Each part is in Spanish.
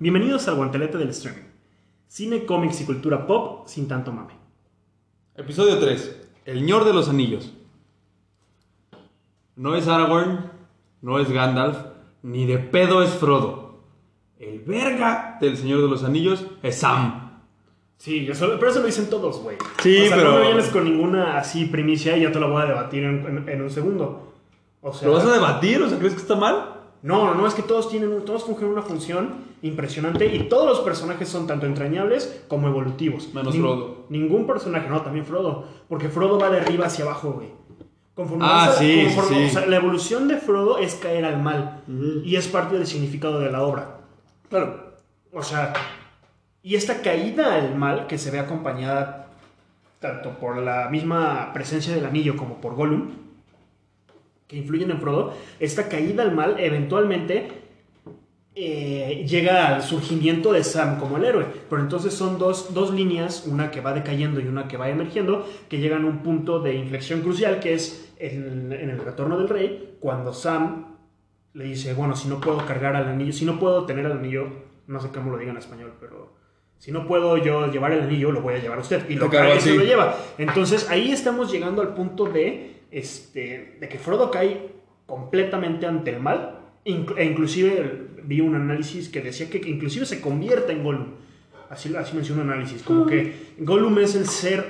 Bienvenidos al guantelete del streaming. Cine, cómics y cultura pop sin tanto mame. Episodio 3. El ñor de los anillos. No es Aragorn, no es Gandalf, ni de pedo es Frodo. El verga del Señor de los Anillos es Sam. Sí, pero eso lo dicen todos, güey. Sí, o sea, pero- No me vienes con ninguna así primicia y ya te lo voy a debatir en, en- en un segundo. O sea, ¿Lo vas a debatir? O sea, ¿crees que está mal? No, no, no, es que todos tienen, todos fungen una función impresionante y todos los personajes son tanto entrañables como evolutivos. Menos Frodo. Ningún personaje, no, también Frodo, porque Frodo va de arriba hacia abajo, güey. Conforme Ah, a- sí, conforme- sí. o sea, la evolución de Frodo es caer al mal y es parte del significado de la obra. Claro. O sea, y esta caída al mal que se ve acompañada tanto por la misma presencia del anillo como por Gollum, que influyen en Frodo, esta caída al mal eventualmente eh, llega al surgimiento de Sam como el héroe. Pero entonces son dos, dos líneas, una que va decayendo y una que va emergiendo, que llegan a un punto de inflexión crucial, que es en, en el retorno del rey, cuando Sam le dice, bueno, si no puedo cargar al anillo, si no puedo tener el anillo, no sé cómo lo diga en español, pero si no puedo yo llevar el anillo, lo voy a llevar a usted. Y lo carga y se lo lleva. Entonces ahí estamos llegando al punto de, este, de que Frodo cae completamente ante el mal. E inclusive vi un análisis que decía que, inclusive se convierte en Gollum. Así, así menciona un análisis. Como que Gollum es el ser...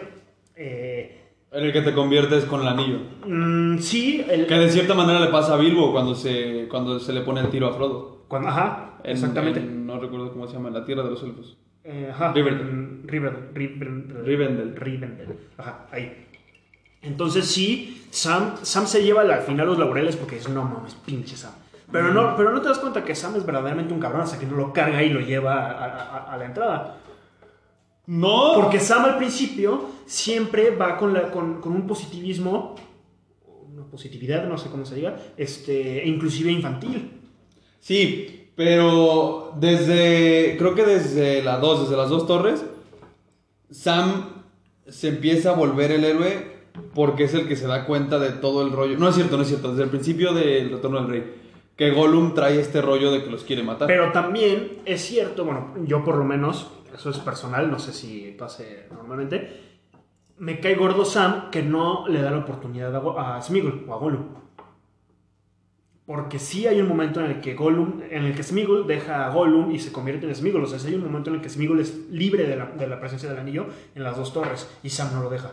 eh, En el que te conviertes con el anillo. mm, sí, el... Que de cierta manera le pasa a Bilbo cuando se, cuando se le pone el tiro a Frodo. cuando- ajá, En- exactamente. en- no recuerdo cómo se llama, en la tierra de los elfos. Eh, ajá, Rivendell. en Rivendell. Rivendell. Rivendell. Rivendell. Ajá, ahí. Entonces sí, Sam, Sam se lleva al final los laureles porque es no mames, pinche Sam. Pero no, pero no te das cuenta que Sam es verdaderamente un cabrón hasta que no lo carga y lo lleva a, a- a- a la entrada. No. Porque Sam al principio siempre va con, la, con, con un positivismo, una positividad, no sé cómo se diga, este, e inclusive infantil. Sí, pero desde. Creo que desde la 2, desde las dos torres, Sam se empieza a volver el héroe porque es el que se da cuenta de todo el rollo. No es cierto, no es cierto. Desde el principio del Retorno del Rey, que Gollum trae este rollo de que los quiere matar. Pero también es cierto, bueno, yo por lo menos, eso es personal, no sé si pase normalmente, me cae gordo Sam que no le da la oportunidad a, a Smeagol o a Gollum. Porque sí hay un momento en el que Gollum, en el que Smeagol deja a Gollum y se convierte en Smeagol. O sea, sí hay un momento en el que Smeagol es libre de la, de la presencia del anillo en las dos torres y Sam no lo deja.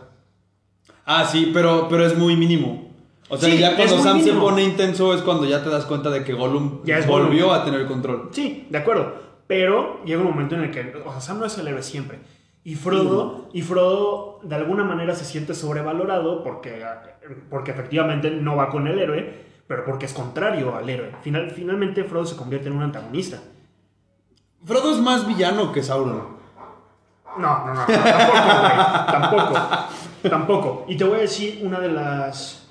Ah, sí, pero, pero es muy mínimo. O sea, Sí, ya cuando Sam se pone intenso es cuando ya te das cuenta de que Gollum Ya volvió Gollum. a tener control. Sí, de acuerdo. Pero llega un momento en el que, o sea, Sam no es el héroe siempre. Y Frodo, y Frodo de alguna manera se siente sobrevalorado porque, porque efectivamente no va con el héroe, pero porque es contrario al héroe. Final, finalmente Frodo se convierte en un antagonista. Frodo es más villano que Sauron. No, no, no, tampoco, güey, tampoco, tampoco. Y te voy a decir una de las,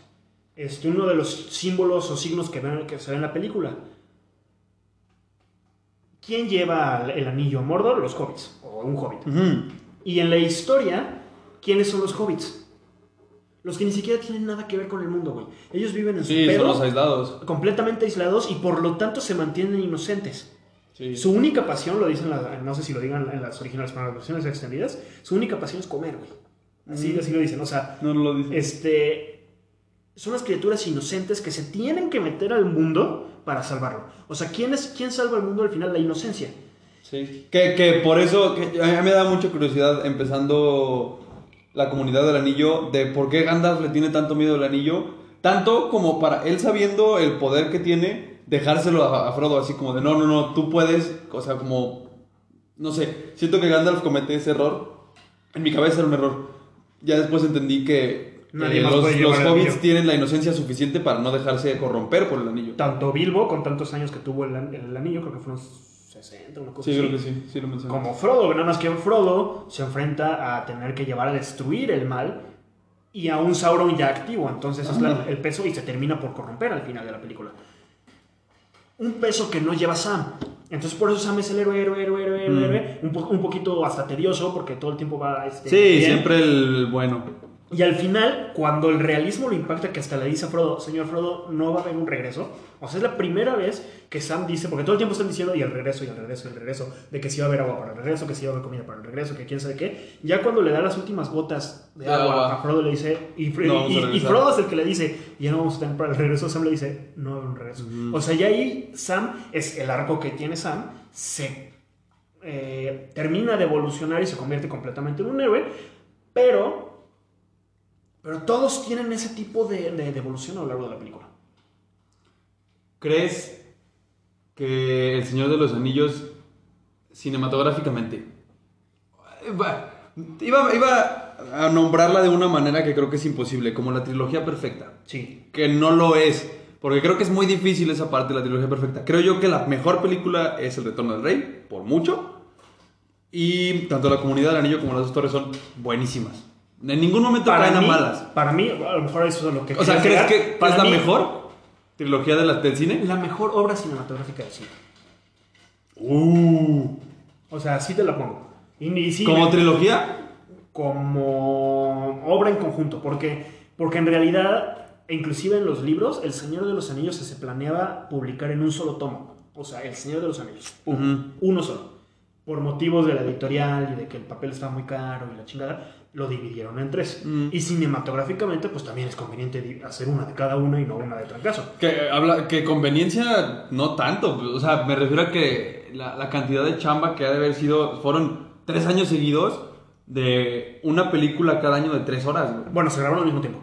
este, uno de los símbolos o signos que, ven, que se ven en la película. ¿Quién lleva el anillo a Mordor? Los hobbits, o un hobbit. Y en la historia, ¿quiénes son los hobbits? Los que ni siquiera tienen nada que ver con el mundo, güey. Ellos viven en su Sí, pedo, son los aislados. completamente aislados y por lo tanto se mantienen inocentes. Sí. Su única pasión, lo dicen, la- no sé si lo digan en las originales, pero en las versiones extendidas, su única pasión es comer, güey. Así, Mm. así lo dicen, o sea, No, no lo este, son las criaturas inocentes que se tienen que meter al mundo para salvarlo. O sea, ¿quién, es, quién salva al mundo al final? La inocencia. Sí. Que, que por eso, que a mí me da mucha curiosidad empezando la comunidad del anillo, de por qué Gandalf le tiene tanto miedo al anillo, tanto como para él sabiendo el poder que tiene, dejárselo a, a Frodo así como de, no, no, no, tú puedes, o sea, como, no sé, siento que Gandalf comete ese error, en mi cabeza era un error, ya después entendí que eh, los, hobbits tienen la inocencia suficiente para no dejarse corromper por el anillo. Tanto Bilbo, con tantos años que tuvo el, an- el anillo, creo que fueron 60, una cosa Sí, así. creo que sí, sí lo mencioné. Como Frodo, nada más que Frodo se enfrenta a tener que llevar a destruir el mal y a un Sauron ya activo. Entonces es la- el peso y se termina por corromper al final de la película. Un peso que no lleva Sam. Entonces por eso Sam es el héroe, héroe, héroe, héroe, héroe, Mm. héroe. Un, po- un poquito hasta tedioso porque todo el tiempo va... Este, Sí, bien. siempre el bueno. Y al final, cuando el realismo lo impacta, que hasta le dice a Frodo, señor Frodo, no va a haber un regreso. O sea, es la primera vez que Sam dice, porque todo el tiempo están diciendo, y el regreso, y el regreso, y el regreso, de que si va a haber agua para el regreso, que si va a haber comida para el regreso, que quién sabe qué. Ya cuando le da las últimas gotas de agua, agua. a Frodo le dice, y, No. Frodo es el que le dice, ya no vamos a tener para el regreso, Sam le dice, no va a haber un regreso. O sea, ya ahí Sam, es el arco que tiene Sam, se eh, termina de evolucionar y se convierte completamente en un héroe, pero, pero todos tienen ese tipo de, de- de evolución a lo largo de la película. ¿Crees que El Señor de los Anillos, cinematográficamente, iba, iba a nombrarla de una manera que creo que es imposible, como la trilogía perfecta? Sí. Que no lo es, porque creo que es muy difícil esa parte de la trilogía perfecta. Creo yo que la mejor película es El Retorno del Rey, por mucho. Y tanto La Comunidad del Anillo como Las dos Torres son buenísimas. En ningún momento caen a mí, malas. para mí, a lo mejor eso es lo que O sea, ¿crees llegar. que Para es la mí, mejor trilogía de la, del cine? La mejor obra cinematográfica del cine. Uh. O sea, así te la pongo. Y, y sí, ¿Como me- trilogía? como obra en conjunto, porque, porque en realidad, e inclusive en los libros, El Señor de los Anillos se planeaba publicar en un solo tomo. O sea, El Señor de los Anillos. Pum, Ujú. Uno solo. Por motivos de la editorial y de que el papel estaba muy caro y la chingada, lo dividieron en tres. Mm. Y cinematográficamente, pues también es conveniente hacer una de cada una y no una de trancazo. Que eh, habla que conveniencia no tanto, o sea, me refiero a que la, la cantidad de chamba que ha de haber sido fueron tres años seguidos de una película cada año de tres horas. güey. Bueno, se grabaron al mismo tiempo.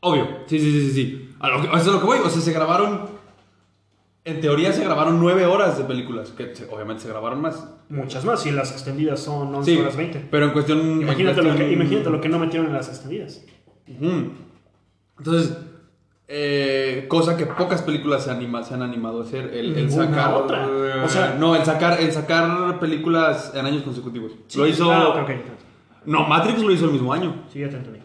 Obvio, sí, sí, sí, sí. A lo que, eso es lo que voy, o sea, se grabaron, en teoría se grabaron nueve horas de películas, que se- obviamente se grabaron más. Muchas más, y las extendidas son 11 Sí, horas 20. pero en cuestión... en Imagínate, lo que, imagínate lo que no metieron en las extendidas. Entonces, eh, cosa que pocas películas se, anima, se han animado a hacer, el, sacar... otra. O sea- no, el sacar, el sacar películas en años consecutivos. Sí, lo hizo... Ah, No, Matrix lo hizo el mismo año. Sí, ya te entendí.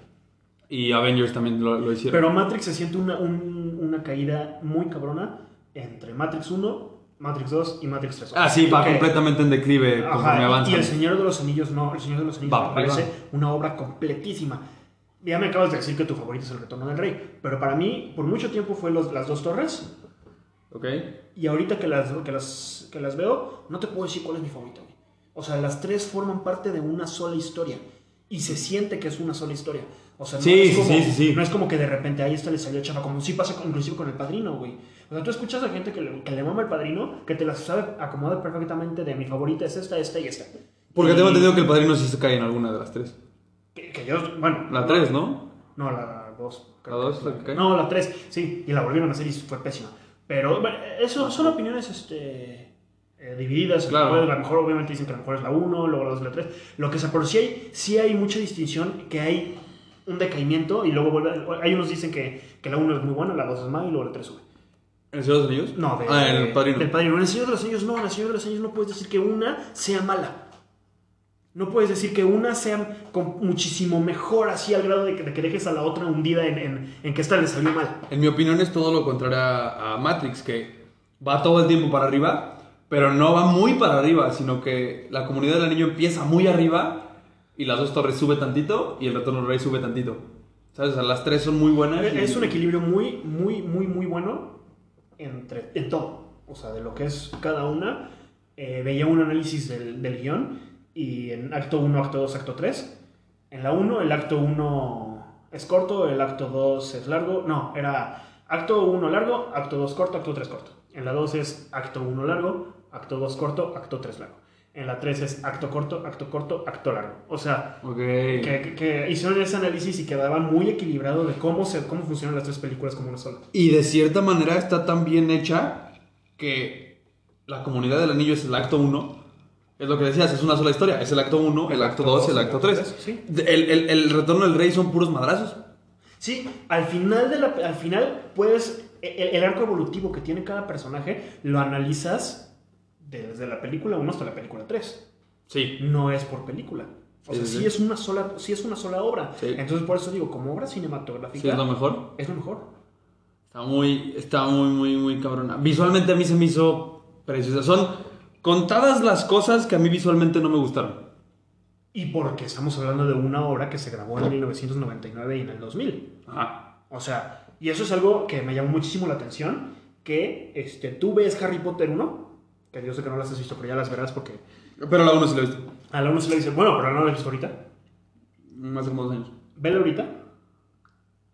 Y Avengers también lo, lo hicieron. Pero Matrix se siente una, un- una caída muy cabrona entre Matrix 1, Matrix 2 y Matrix 3. ah, sí, va completamente en declive Ajá, conforme avanza. Y El Señor de los Anillos no, El Señor de los Anillos Va me parece una obra completísima. Ya me acabas de decir que tu favorito es El Retorno del Rey, pero para mí, por mucho tiempo fue los- Las Dos Torres, ¿Ok? y ahorita que las, que, las, que las veo, no te puedo decir cuál es mi favorita. güey. O sea, las tres forman parte de una sola historia. Y se siente que es una sola historia. O sea, no, Sí, es, como, sí, sí, no es como que de repente ahí esta le salió chapa, como sí pasa con- inclusive con el padrino, güey. O sea, tú escuchas a gente que le, que le mama el padrino, que te las sabe acomodar perfectamente de mi favorita es esta, esta y esta. Porque Y- tengo entendido que el padrino sí se cae en alguna de las tres. Que, que yo, bueno. La tres, ¿no? No, la 2. ¿La dos es la que cae? No, la 3, sí. Y la volvieron a hacer y fue pésima. Pero bueno, eso son opiniones este, eh, divididas. Claro. Puede- A lo mejor obviamente dicen que a lo mejor es la 1, luego la 2 y la 3. Lo que sea, pero sí hay, sí hay mucha distinción, que hay un decaimiento y luego vuelve... Hay unos dicen que, que la 1 es muy buena, la 2 es mala y luego la 3 sube. ¿El Señor de los Anillos? No, de, Ah, el padrino. del padrino. En el Señor de los Anillos no, en el Señor de los Anillos no puedes decir que una sea mala. No puedes decir que una sea con muchísimo mejor así al grado de que, de que dejes a la otra hundida en, en, en que esta le salió mal. En mi opinión es todo lo contrario a, a Matrix, que va todo el tiempo para arriba, pero no va muy para arriba, sino que la comunidad del anillo empieza muy arriba y las dos torres sube tantito y el retorno del rey sube tantito. ¿Sabes? O sea, las tres son muy buenas. y- Es un equilibrio muy, muy, muy, muy bueno entre, en todo. O sea, de lo que es cada una. Eh, veía un análisis del, del guion y en acto 1, acto 2, acto 3. En la 1, el acto 1 es corto, el acto 2 es largo. No, era acto 1 largo, acto 2 corto, acto 3 corto. En la 2 es acto 1 largo, acto 2 corto, acto 3 largo. En la 3 es acto corto, acto corto, acto largo. O sea, que, que- que hicieron ese análisis y quedaba muy equilibrado de cómo, se, cómo funcionan las tres películas como una sola. Y de cierta manera está tan bien hecha que la comunidad del anillo es el acto 1. Es lo que decías, es una sola historia. Es el acto 1, el acto 2 y el acto 3. Sí. El, el- el retorno del rey son puros madrazos. Sí, al final, de la, al final puedes, el, el arco evolutivo que tiene cada personaje lo analizas desde la película 1 hasta la película 3. Sí. No es por película. O Sí, sea, sí, sí, sí. es una sola, sí es una sola obra. Sí. Entonces por eso digo, como obra cinematográfica Sí, es lo mejor. es lo mejor. Está muy, está muy, muy, muy cabrona. Visualmente a mí se me hizo preciosa. Son contadas las cosas que a mí visualmente no me gustaron. Y porque estamos hablando de una obra que se grabó en 1999 y en el 2000. Ajá. O sea, y eso es algo que me llamó muchísimo la atención, que este, tú ves Harry Potter 1, que yo sé que no las has visto, pero ya las verás porque Pero la 1 sí la he visto. a la 1 se le dice, bueno, pero no la has visto ahorita. Hace como dos años. Vela ahorita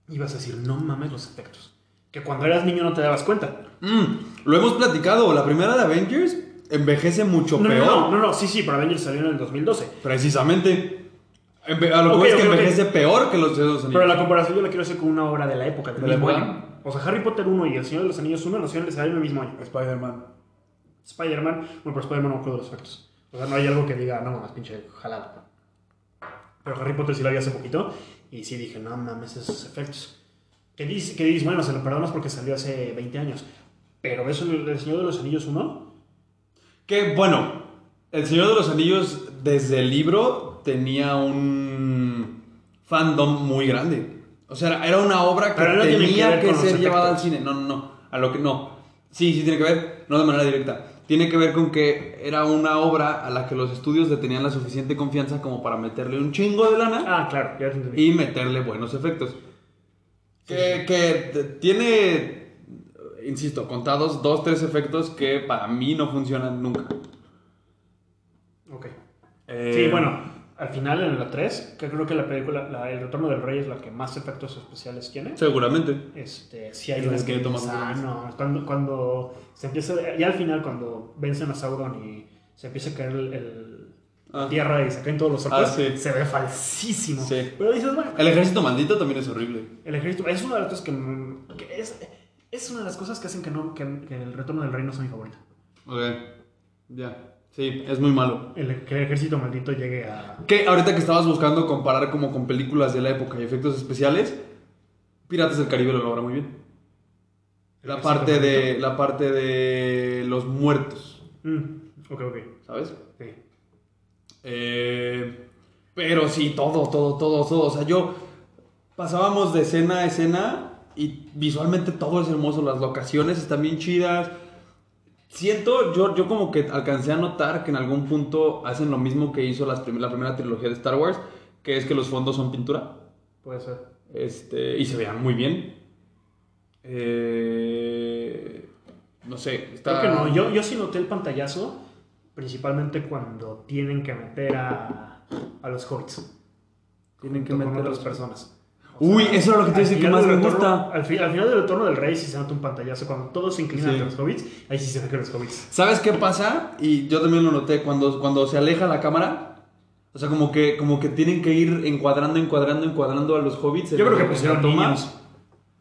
y vas a decir, no mames los efectos. Que cuando eras niño no te dabas cuenta. Mm, lo hemos platicado. La primera de Avengers envejece mucho No, peor. no, no, no, no, sí, sí, pero Avengers salió en el 2012. Precisamente. Enve- A lo que Ok, voy es que envejece peor que los de los Pero la comparación yo la quiero hacer con una obra de la época, del ¿De la mismo época? año. O sea, Harry Potter 1 y El Señor de los Anillos 1 nacieron en el mismo año. Spider-Man. Spider-Man, bueno, pero Spider-Man no acuerdo de los efectos. O sea, no hay algo que diga, no mames, pinche jalado. Pero Harry Potter sí la vi hace poquito y sí dije, no mames, esos efectos. Que dices, que dices, bueno, se lo perdonas porque salió hace 20 años. Pero ves el, el Señor de los Anillos 1, Que bueno, El Señor de los Anillos desde el libro tenía un fandom muy grande. O sea, era una obra que no que tenía que, los ser llevada al cine. No, no, no. A lo que no. Sí, sí tiene que ver, no de manera directa. Tiene que ver con que era una obra a la que los estudios le tenían la suficiente confianza como para meterle un chingo de lana ah, claro, ya te entendí. y meterle buenos efectos. Que, que tiene, insisto, contados dos, tres efectos que para mí no funcionan nunca. Ok. Eh, Sí, bueno, al final en la 3, que creo que la película, la- El Retorno del Rey es la que más efectos especiales tiene. Seguramente. Este, sí hay un esqueleto más. Cuando, cuando se empieza, ya al final cuando vencen a Sauron y se empieza a caer el, Ah. tierra y se caen todos los orcos, Ah, sí. se ve falsísimo. Sí. Pero dices, bueno, El ejército maldito también es horrible. el ejército es una de las cosas que, que es, es una de las cosas que hacen que, no, que, que el Retorno del Rey no sea mi favorito. Ok. Ya. Sí, es muy malo. El, que el ejército maldito llegue a... Que ahorita que estabas buscando comparar como con películas de la época y efectos especiales, Piratas del Caribe lo logra muy bien. La ¿El parte de la parte de los muertos, Mm, ok, ok. ¿sabes? Sí. Eh, pero sí, todo, todo, todo, todo. O sea, yo pasábamos de escena a escena y visualmente todo es hermoso. Las locaciones están bien chidas. Siento, yo, yo como que alcancé a notar que en algún punto hacen lo mismo que hizo las prim- la primera trilogía de Star Wars, que es que los fondos son pintura. Puede ser. Este, y se vean muy bien. Eh, no sé, está... Creo que no. Yo, yo sí noté el pantallazo, principalmente cuando tienen que meter a, a los hobbits. Tienen que meter a otras personas. Uy, eso era lo que te al iba a decir que más me gusta. Al, fi- al final del retorno del rey sí se nota un pantallazo. Cuando todos se inclinan Sí. ante los hobbits, ahí sí se ve que los hobbits. ¿Sabes qué pasa? Y yo también lo noté cuando, cuando se aleja la cámara. O sea, como que, como que tienen que ir encuadrando, encuadrando, encuadrando a los hobbits. Yo creo que pusieron niños.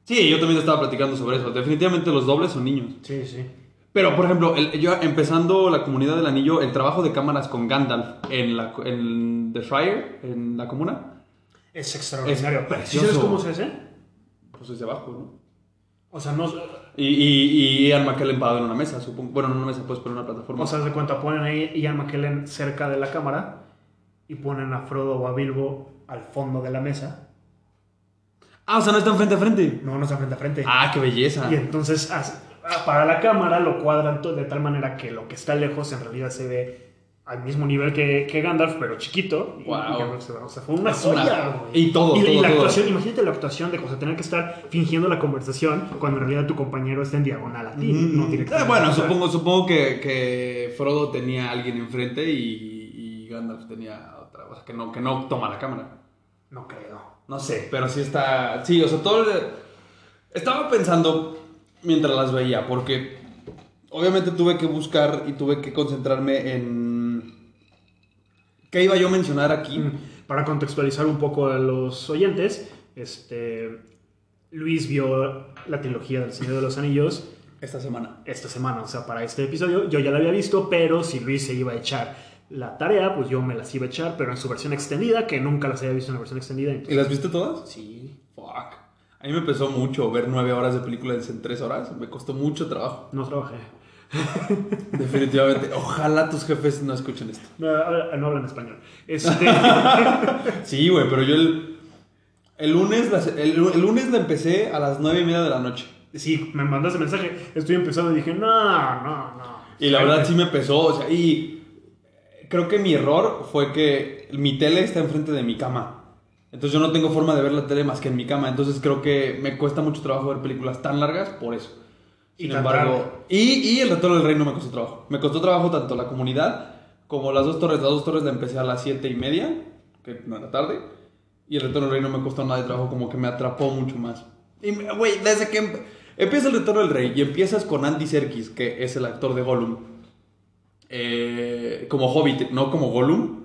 Sí, yo también estaba platicando sobre eso. Definitivamente los dobles son niños. Sí, sí. Pero, por ejemplo, el- yo empezando la comunidad del anillo, el trabajo de cámaras con Gandalf en, la, en The Shire, en la comuna, Es extraordinario. Es ¿Sí sabes cómo se hace? pues desde abajo, ¿no? O sea, no... Y, y, y parado en una mesa, supongo. Bueno, no en una mesa, pues, pero una plataforma. O sea, de cuenta, ponen ahí Ian McKellen cerca de la cámara y ponen a Frodo o a Bilbo al fondo de la mesa. ah, o sea, no están frente a frente. No, no están frente a frente. Ah, qué belleza. Y entonces, para la cámara lo cuadran de tal manera que lo que está lejos en realidad se ve al mismo nivel que, que Gandalf, pero chiquito. Y- Guau. y Gandalf se va- o sea, fue una joya, güey. y todo, y, todo, la todo. actuación, imagínate la actuación de José, tener que estar fingiendo la conversación cuando en realidad tu compañero está en diagonal a ti, Mm, no directamente. eh, bueno, supongo, supongo que, que Frodo tenía a alguien enfrente y, y Gandalf tenía otra. O sea, que no, que no toma la cámara. No creo. No sé, pero sí está. Sí, o sea, todo. el- Estaba pensando mientras las veía, porque obviamente tuve que buscar y tuve que concentrarme en. ¿Qué iba yo a mencionar aquí? Mm, Para contextualizar un poco a los oyentes, este, Luis vio la trilogía del Señor de los Anillos Esta semana. esta semana, o sea, para este episodio. Yo ya la había visto, pero si Luis se iba a echar la tarea, pues yo me las iba a echar, pero en su versión extendida, que nunca las había visto en la versión extendida. ¿Y las viste todas? sí, Fuck. A mí me pesó mucho ver nueve horas de películas en tres horas. Me costó mucho trabajo. no trabajé. Definitivamente. Ojalá tus jefes no escuchen esto. No, no hablan español. Este, Sí, güey, pero yo el, el, lunes la, el, el lunes la empecé a las nueve y media de la noche. sí, me mandaste mensaje, estoy empezando y dije, no, no, no. Y la verdad sí me pesó, o sea, y creo que mi error fue que mi tele está enfrente de mi cama. Entonces yo no tengo forma de ver la tele más que en mi cama. Entonces creo que me cuesta mucho trabajo ver películas tan largas por eso. Y Sin tan embargo, y, y el retorno del rey no me costó trabajo. Me costó trabajo tanto la comunidad como las dos torres. Las dos torres la empecé a las siete y media, que no era tarde. Y el retorno del rey no me costó nada de trabajo, como que me atrapó mucho más. Y, güey, desde que em- empieza el retorno del rey y empiezas con Andy Serkis, que es el actor de Gollum, eh, como Hobbit, no como Gollum.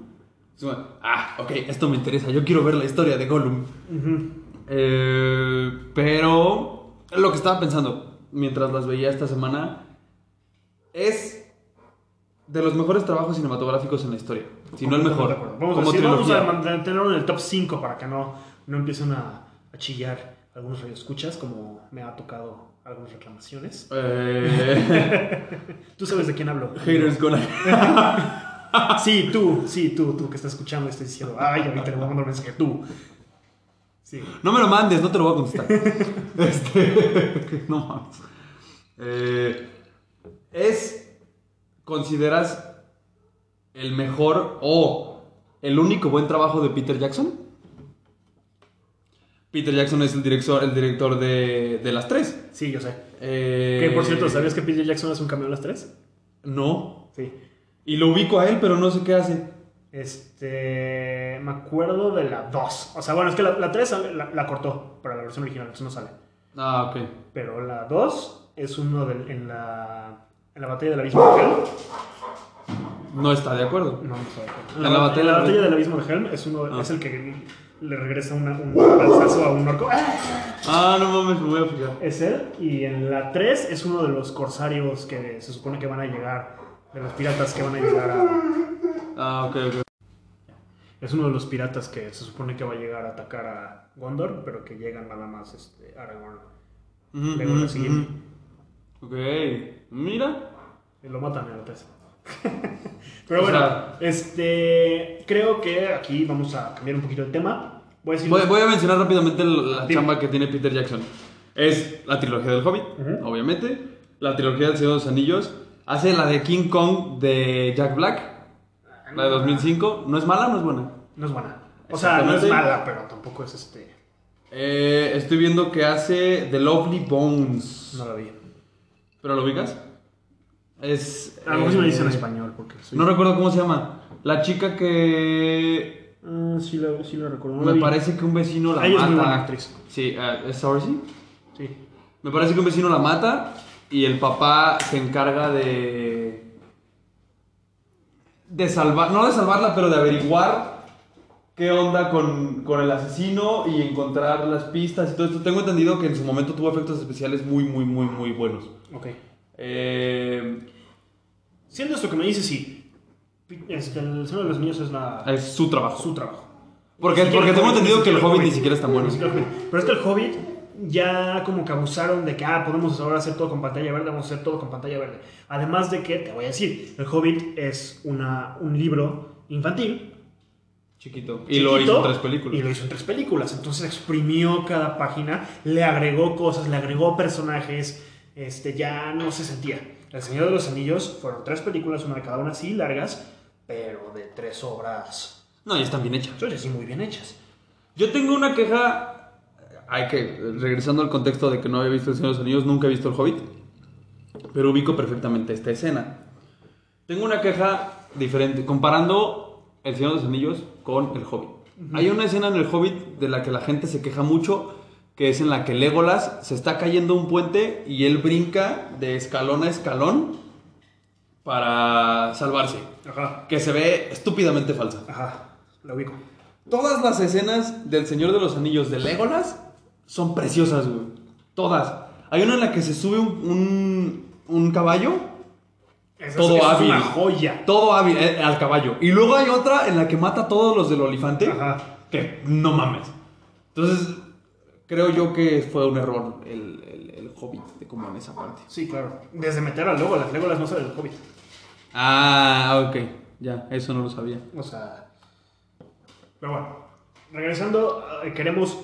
ah, ok, esto me interesa, yo quiero ver la historia de Gollum. Ujú. Eh, pero lo que estaba pensando mientras las veía esta semana es de los mejores trabajos cinematográficos en la historia. Si no el mejor. Vamos, a decir, vamos a trilogía. mantenerlo en el top 5 para que no, no empiecen a, a chillar algunos radioescuchas, como me ha tocado algunas reclamaciones. Eh, Tú sabes de quién hablo. haters gonna. Sí, tú, sí, tú, tú que estás escuchando y estás diciendo, ay, ahorita le voy a mandar un mensaje, tú. Sí. No me lo mandes, no te lo voy a contestar. Este, no mames. Eh, es. ¿Consideras el mejor o el único buen trabajo de Peter Jackson? Peter Jackson es el director, el director de, de las tres. Sí, yo sé. Eh, Que por cierto, ¿sabías que Peter Jackson es un cameo en las tres? No. Sí. Y lo ubico a él, pero no sé qué hace. Este. Me acuerdo de la 2. O sea, bueno, es que la, la 3 la, la cortó para la versión original, entonces no sale. Ah, ok. Pero la 2 es uno del, en la. En la batalla del abismo de Helm. No está de acuerdo. No, no estoy de acuerdo. En la batalla la del- batalla del abismo de Helm es, uno, Ah. es el que le regresa una- un balsazo a un orco. ¡Ah! Ah, no mames, me voy a fijar. Es él. Y en la 3 es uno de los corsarios que se supone que van a llegar. De los piratas que van a llegar a. Ah, ok, ok. Es uno de los piratas que se supone que va a llegar a atacar a Gondor, pero que llegan nada más este, Aragorn. Luego la siguiente. ujú. Ok, mira. Y lo matan en la 3. pero O bueno, sea- este. Creo que aquí vamos a cambiar un poquito el tema. Voy a decir. Voy, voy a mencionar rápidamente la Dime. chamba que tiene Peter Jackson. Es la trilogía del Hobbit, obviamente. La trilogía del Señor de los Anillos. Hace la de King Kong de Jack Black, la de 2005. ¿No es mala o no es buena? No es buena. O sea, no es mala, pero tampoco es este. Eh, estoy viendo que hace The Lovely Bones. No la vi. ¿Pero lo ubicas? Es. A lo mejor sí me eh, dice en español, porque soy. No recuerdo cómo se llama. La chica que. Ah, sí, la, sí la recuerdo. la Me parece que un vecino la Ella es mata. muy buena actriz. Sí, eh, ¿es Saoirse? Sí. Me parece que un vecino la mata y el papá se encarga de. De salvar. No de salvarla, pero de averiguar qué onda con, con el asesino y encontrar las pistas y todo esto. Tengo entendido que en su momento tuvo efectos especiales muy, muy, muy, muy buenos. Ok. Eh, Siendo esto que me dices, sí. Este, el Señor de los Niños es la, es su trabajo. su trabajo. Porque, porque tengo entendido que el Hobbit ni siquiera es tan bueno. Pero es que el Hobbit ya como que abusaron de que, ah, podemos ahora hacer todo con pantalla verde, vamos a hacer todo con pantalla verde. Además de que, te voy a decir, el Hobbit es una, un libro infantil. Chiquito. Y lo hizo en tres películas. Y lo hizo en tres películas. Entonces exprimió cada página, le agregó cosas, le agregó personajes, este, ya no se sentía. El Señor de los Anillos fueron tres películas, una de cada una, sí, largas, pero de tres obras. No, y están bien hechas. Son así muy bien hechas. Yo tengo una queja. Hay que, regresando al contexto de que no había visto El Señor de los Anillos, nunca he visto El Hobbit. Pero ubico perfectamente esta escena. Tengo una queja diferente, comparando El Señor de los Anillos con El Hobbit. Hay una escena en El Hobbit de la que la gente se queja mucho, que es en la que Legolas se está cayendo un puente y él brinca de escalón a escalón para salvarse. Ajá, Que se ve estúpidamente falsa. ajá, la ubico. Todas las escenas del Señor de los Anillos de Legolas son preciosas, güey. Todas. Hay una en la que se sube un, un, un caballo, Esa Todo es, hábil. Es una joya. todo hábil, eh, al caballo. Y luego hay otra en la que mata a todos los del olifante. Ajá. Que no mames. Entonces, creo yo que fue un error el, el, el Hobbit, de como en esa parte. Sí, claro. Desde meter a Legolas, Legolas no sale del Hobbit. Ah, ok. Ya, eso no lo sabía. O sea. Pero bueno, regresando, eh, queremos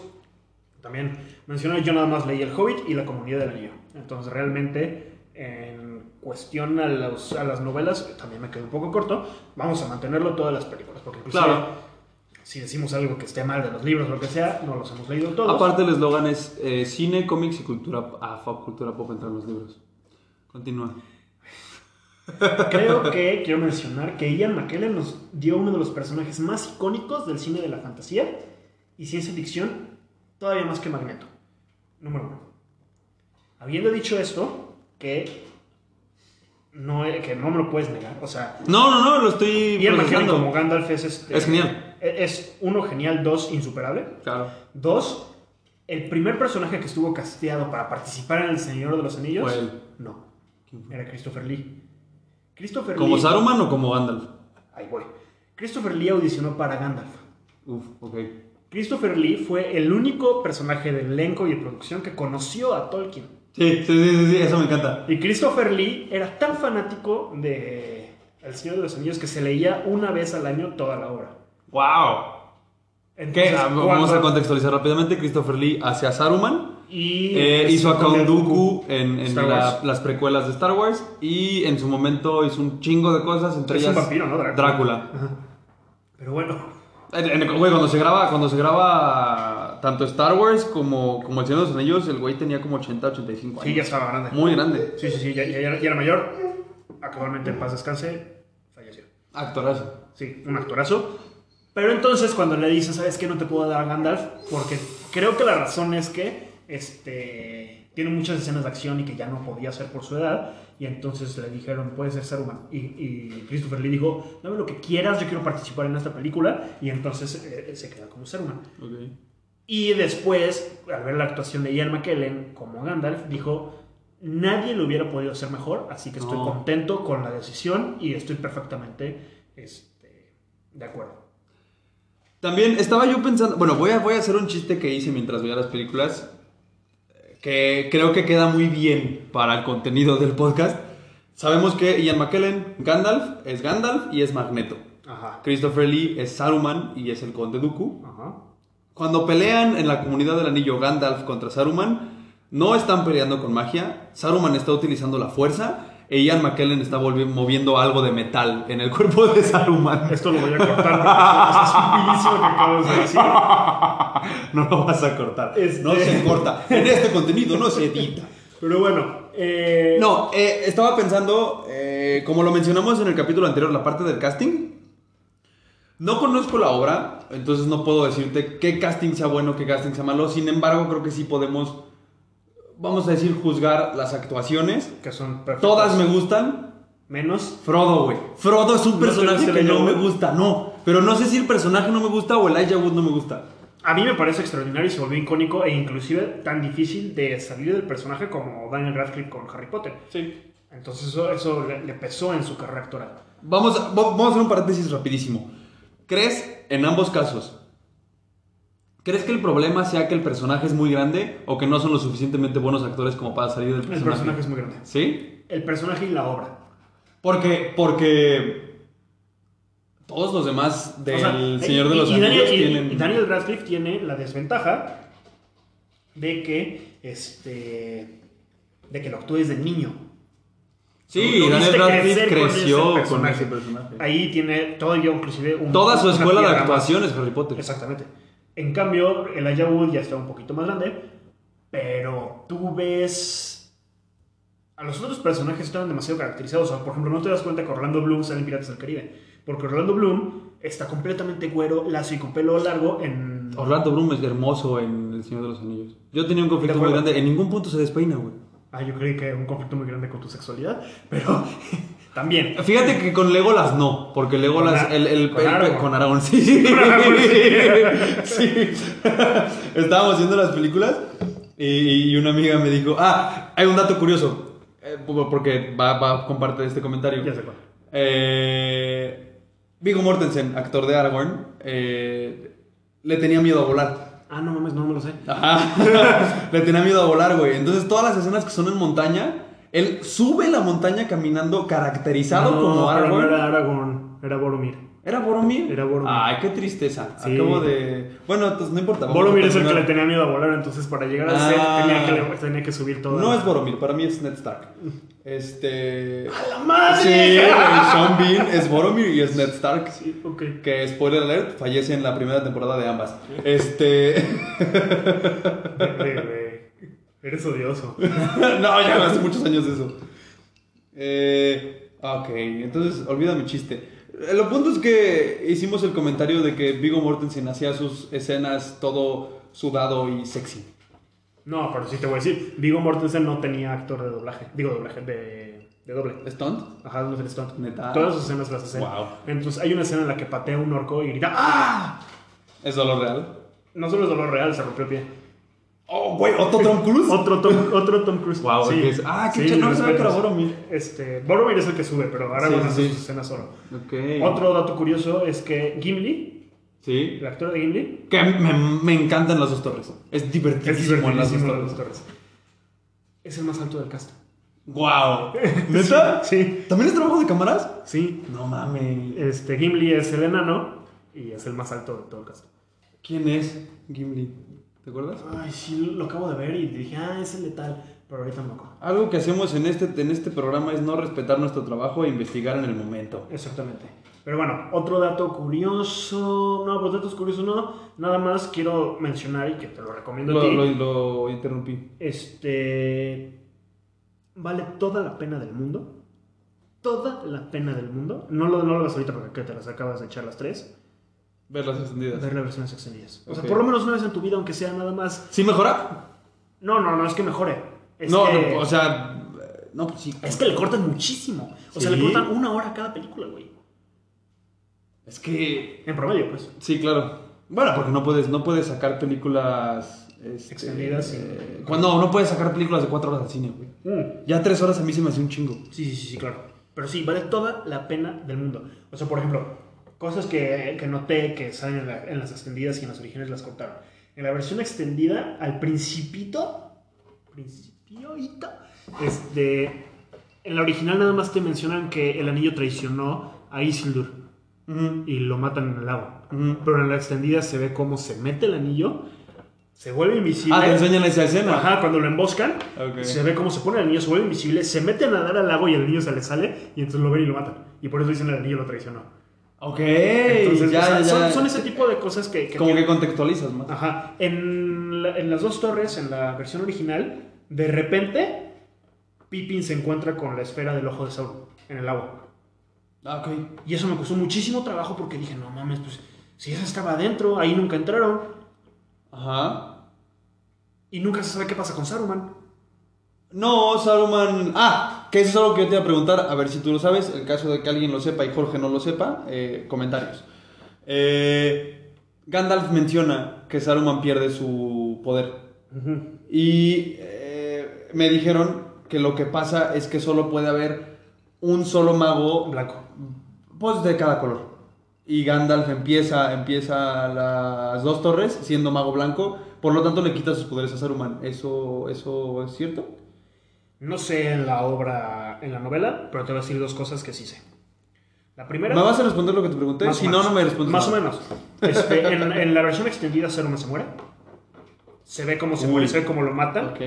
también mencionar: yo nada más leí El Hobbit y La Comunidad del Anillo. Entonces, realmente, en cuestión a, los- a las novelas, también me quedó un poco corto. Vamos a mantenerlo todas las películas, porque inclusive Claro. si decimos algo que esté mal de los libros o lo que sea, no los hemos leído todos. Aparte el eslogan es eh, cine, cómics y cultura, ah, cultura pop entre los libros. Continúa. Creo que quiero mencionar que Ian McKellen nos dio uno de los personajes más icónicos del cine de la fantasía y ciencia ficción, todavía más que Magneto. Número uno. Habiendo dicho esto, que no, que no me lo puedes negar, o sea, No, no, no, lo estoy McKellen procesando. como Gandalf es este- Es genial. Es uno genial, dos insuperable. Claro. Dos, el primer personaje que estuvo casteado para participar en El Señor de los Anillos. Fue él. No, era Christopher Lee. Christopher ¿Como Lee. Saruman o como Gandalf? Ahí voy. Christopher Lee audicionó para Gandalf. Uf, ok. Christopher Lee fue el único personaje del elenco y de producción que conoció a Tolkien. Sí, sí, sí, sí, eso me encanta. Y Christopher Lee era tan fanático de El Señor de los Anillos que se leía una vez al año toda la obra. ¡Wow! Entonces, Vamos cuando- a contextualizar rápidamente. Christopher Lee hacia Saruman. Y Eh, hizo a Count Dooku en, la- las precuelas de Star Wars. Y en su momento hizo un chingo de cosas, entre Es un ellas vampiro, ¿no? Drácula. Drácula. Pero bueno, En- en- Güey, cuando se graba, cuando se graba tanto Star Wars como, como El Señor de los Anillos, el güey tenía como 80, 85 años. sí, ya estaba grande. Muy grande. Sí, sí, sí, ya, ya- ya era mayor. Actualmente en paz descanse, falleció. Actorazo. Sí, un actorazo. Pero entonces cuando le dicen, ¿sabes qué? No te puedo dar a Gandalf, porque creo que la razón es que este, tiene muchas escenas de acción y que ya no podía hacer por su edad. Y entonces le dijeron, puedes ser Saruman. Y, y Christopher Lee dijo, dame lo que quieras, yo quiero participar en esta película. Y entonces eh, se queda como Saruman. Ok. Y después, al ver la actuación de Ian McKellen como Gandalf, dijo, nadie lo hubiera podido hacer mejor, así que estoy No. contento con la decisión y estoy perfectamente este, de acuerdo. También estaba yo pensando, bueno, voy a, voy a hacer un chiste que hice mientras veía las películas, eh, que creo que queda muy bien para el contenido del podcast. Sabemos que Ian McKellen, Gandalf, es Gandalf y es Magneto. Ajá. Christopher Lee es Saruman y es el Conde Dooku. Ajá. Cuando pelean en la comunidad del anillo Gandalf contra Saruman, no están peleando con magia, Saruman está utilizando la fuerza e Ian McKellen está moviendo algo de metal en el cuerpo de Saruman. Esto lo voy a cortar porque es que acabas de decir. No lo vas a cortar. Este- No se corta. En este contenido no se edita. Pero bueno, eh, No, eh, estaba pensando, eh, como lo mencionamos en el capítulo anterior, la parte del casting. No conozco la obra, entonces no puedo decirte qué casting sea bueno, qué casting sea malo. Sin embargo, creo que sí podemos, vamos a decir, juzgar las actuaciones. que son perfectas. Todas me gustan. Menos. Frodo, güey. Frodo es un ¿No te personaje que no me gusta, no. Pero no sé si el personaje no me gusta o el Elijah Wood no me gusta. A mí me parece extraordinario y se volvió icónico e inclusive tan difícil de salir del personaje como Daniel Radcliffe con Harry Potter. Sí. Entonces eso, eso le, le pesó en su carrera actoral. Vamos, a- va- vamos a hacer un paréntesis rapidísimo. ¿Crees, en ambos casos, crees que el problema sea que el personaje es muy grande o que no son lo suficientemente buenos actores como para salir del El personaje? personaje es muy grande. ¿Sí? El personaje y la obra. Porque, porque todos los demás del O sea, Señor de los y Anillos y- tienen... y Daniel Radcliffe tiene la desventaja de que este de que lo actúes de niño. Sí, Daniel Radcliffe con creció con ese personaje. Ahí tiene todo yo inclusive un- Toda su escuela de actuación es Harry Potter. Exactamente. En cambio, el Wood ya está un poquito más grande, pero tú ves a los otros personajes estaban demasiado caracterizados. O sea, por ejemplo, no te das cuenta que Orlando Bloom sale en Piratas del Caribe, porque Orlando Bloom está completamente güero, lacio y con pelo largo en Orlando Bloom es hermoso en El Señor de los Anillos. Yo tenía un conflicto muy grande. En ningún punto se despeina, güey. Ah, yo creí que un conflicto muy grande con tu sexualidad, pero también. Fíjate que con Legolas no, porque Legolas, Con el, el, con el- Aragorn. con Aragorn, sí. Con Aragorn, Sí. Estábamos viendo las películas y, y una amiga me dijo, ah, hay un dato curioso, eh, porque va, va a compartir este comentario. Ya sé cuál. Eh, Viggo Mortensen, actor de Aragorn, eh, le tenía miedo a volar. Ah, no mames, no me lo sé. Ajá. Le tenía miedo a volar, güey. Entonces, todas las escenas que son en montaña, él sube la montaña caminando caracterizado No, como pero no Aragorn. era Aragorn, era Boromir. ¿Era Boromir? Era Boromir. Ay, qué tristeza. Sí. Acabo de. Bueno, entonces no importa. Boromir a es el que le tenía miedo a volar, entonces para llegar al Ah. set tenía que, tenía que subir todo. No es Boromir, para mí es Ned Stark. Este. ¡A la madre! Sí, Sean Bean es Boromir y es Ned Stark. Sí, ok. Que, spoiler alert, fallece en la primera temporada de ambas. Este. Eres odioso. no, ya hace muchos años de eso. Eh, ok, entonces olvida mi chiste. Lo punto es que hicimos el comentario de que Vigo Mortensen hacía sus escenas todo sudado y sexy. No, pero sí te voy a decir. Vigo Mortensen no tenía actor de doblaje. Digo, doblaje de, de doble. ¿Stunt? Ajá, no es el stunt. Neta. Todas sus escenas las hacen. Wow. Entonces hay una escena en la que patea un orco y grita ¡Ah! ¿Es dolor real? No solo es dolor real, se rompió el pie. Oh, güey, ¿otro Tom Cruise? Otro Tom, otro Tom Cruise. Wow, sí. es- ah, qué Sí, no sabía que era. Boromir. Este, Boromir es el que sube, pero ahora Sí, van a sí, hacer sí. sus escenas solo. Ok. Otro dato curioso es que Gimli, Sí. el actor de Gimli, Que me, me encantan las dos torres. Es divertidísimo, es en las dos divertidísimo las torres. dos torres. Es el más alto del cast. Wow. ¿Neta? Sí, ¿También es trabajo de cámaras? sí. No mames. Este, Gimli es el enano y es el más alto de todo el cast. ¿Quién es Gimli? ¿Te acuerdas? Ay, sí, lo acabo de ver y dije, ah, es el de tal, pero ahorita no me acuerdo. Algo que hacemos en este, en este programa es no respetar nuestro trabajo e investigar en el momento. Exactamente. Pero bueno, otro dato curioso. No, pues datos curiosos no. Nada más quiero mencionar y que te lo recomiendo a Lo, ti. lo, lo interrumpí. Este. Vale toda la pena del mundo. Toda la pena del mundo. No lo, no lo ves ahorita porque te las acabas de echar las tres. Ver las extendidas. Ver las versiones extendidas. O sea, por lo menos una vez en tu vida, aunque sea nada más. ¿Sí mejora? No, no, no es que mejore. Es no, que, no, o sea... No, pues sí. Es que le cortan muchísimo. O sea, le cortan una hora a cada película, güey. Es que... En promedio, pues. Sí, claro. Bueno, porque no puedes, no puedes sacar películas... este, Extendidas, eh, cuando no puedes sacar películas de cuatro horas al cine, güey. Mm. Ya tres horas a mí se me hace un chingo. Sí, sí, sí, sí, claro. Pero sí, vale toda la pena del mundo. O sea, por ejemplo, cosas que, que noté que salen en, la- en las extendidas y en las originales las cortaron. En la versión extendida, al principito, principioito, este, en la original nada más te mencionan que el anillo traicionó a Isildur Ujú, y lo matan en el lago. ujú. Pero en la extendida se ve cómo se mete el anillo, se vuelve invisible. Ah, te enseñan esa escena. Ajá, cuando lo emboscan, Ok. se ve cómo se pone el anillo, se vuelve invisible, se mete a nadar al lago y el niño se le sale y entonces lo ven y lo matan. Y por eso dicen el anillo lo traicionó. Ok, Entonces, ya, o sea, ya, son, ya. son ese tipo de cosas que... que Como que contextualizas más. Ajá. En, la- en las dos torres, en la versión original, de repente, Pippin se encuentra con la esfera del ojo de Sauron en el agua. Ah, ok. Y eso me costó muchísimo trabajo porque dije, no mames, pues si esa estaba adentro, ahí nunca entraron. Ajá. Y nunca se sabe qué pasa con Saruman. No, Saruman. Ah, que eso es algo que yo te iba a preguntar, a ver si tú lo sabes. En caso de que alguien lo sepa y Jorge no lo sepa, eh, comentarios. Eh, Gandalf menciona que Saruman pierde su poder. Y eh, me dijeron que lo que pasa es que solo puede haber un solo mago Blanco. pues de cada color. Y Gandalf empieza, empieza las dos torres siendo mago blanco, por lo tanto le quita sus poderes a Saruman. ¿Eso, eso es cierto? No sé en la obra, en la novela, pero te voy a decir dos cosas que sí sé. La primera... ¿Me vas a responder lo que te pregunté? Más si no, menos. no me respondes. Más nada. o menos. Este, en, en la versión extendida, Saruman se muere. Se ve cómo se Uy. muere, se ve cómo lo matan. Ok.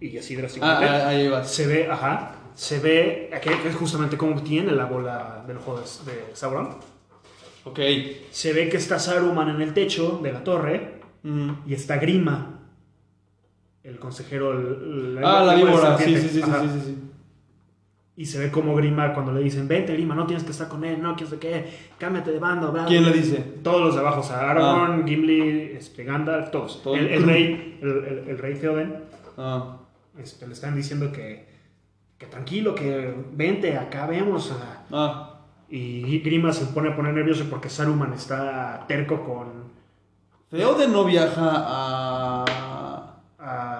Y así Ah, drásticamente. ah, ahí vas. Se ve, ajá. Se ve, aquí es justamente cómo tiene la bola del ojo de, de Sauron. Ok. Se ve que está Saruman en el techo de la torre Mm. y está Grima, el consejero. el- el- Ah, la víbora. Sí, sí, sí, sí, sí. Y se ve como Grima, cuando le dicen, vente Grima, no tienes que estar con él, no, quién sé qué, cámbiate de bando, bla, ¿Quién bla". le dice? Todos los de abajo, o sea, Aragorn, Gimli, este, Gandalf, todos. El, rey, el, rey Theoden, Ah. este, le están diciendo que, que tranquilo, que vente, acá vemos. a- Ah. Y Grima se pone a poner nervioso porque Saruman está terco con... Theoden no viaja a. a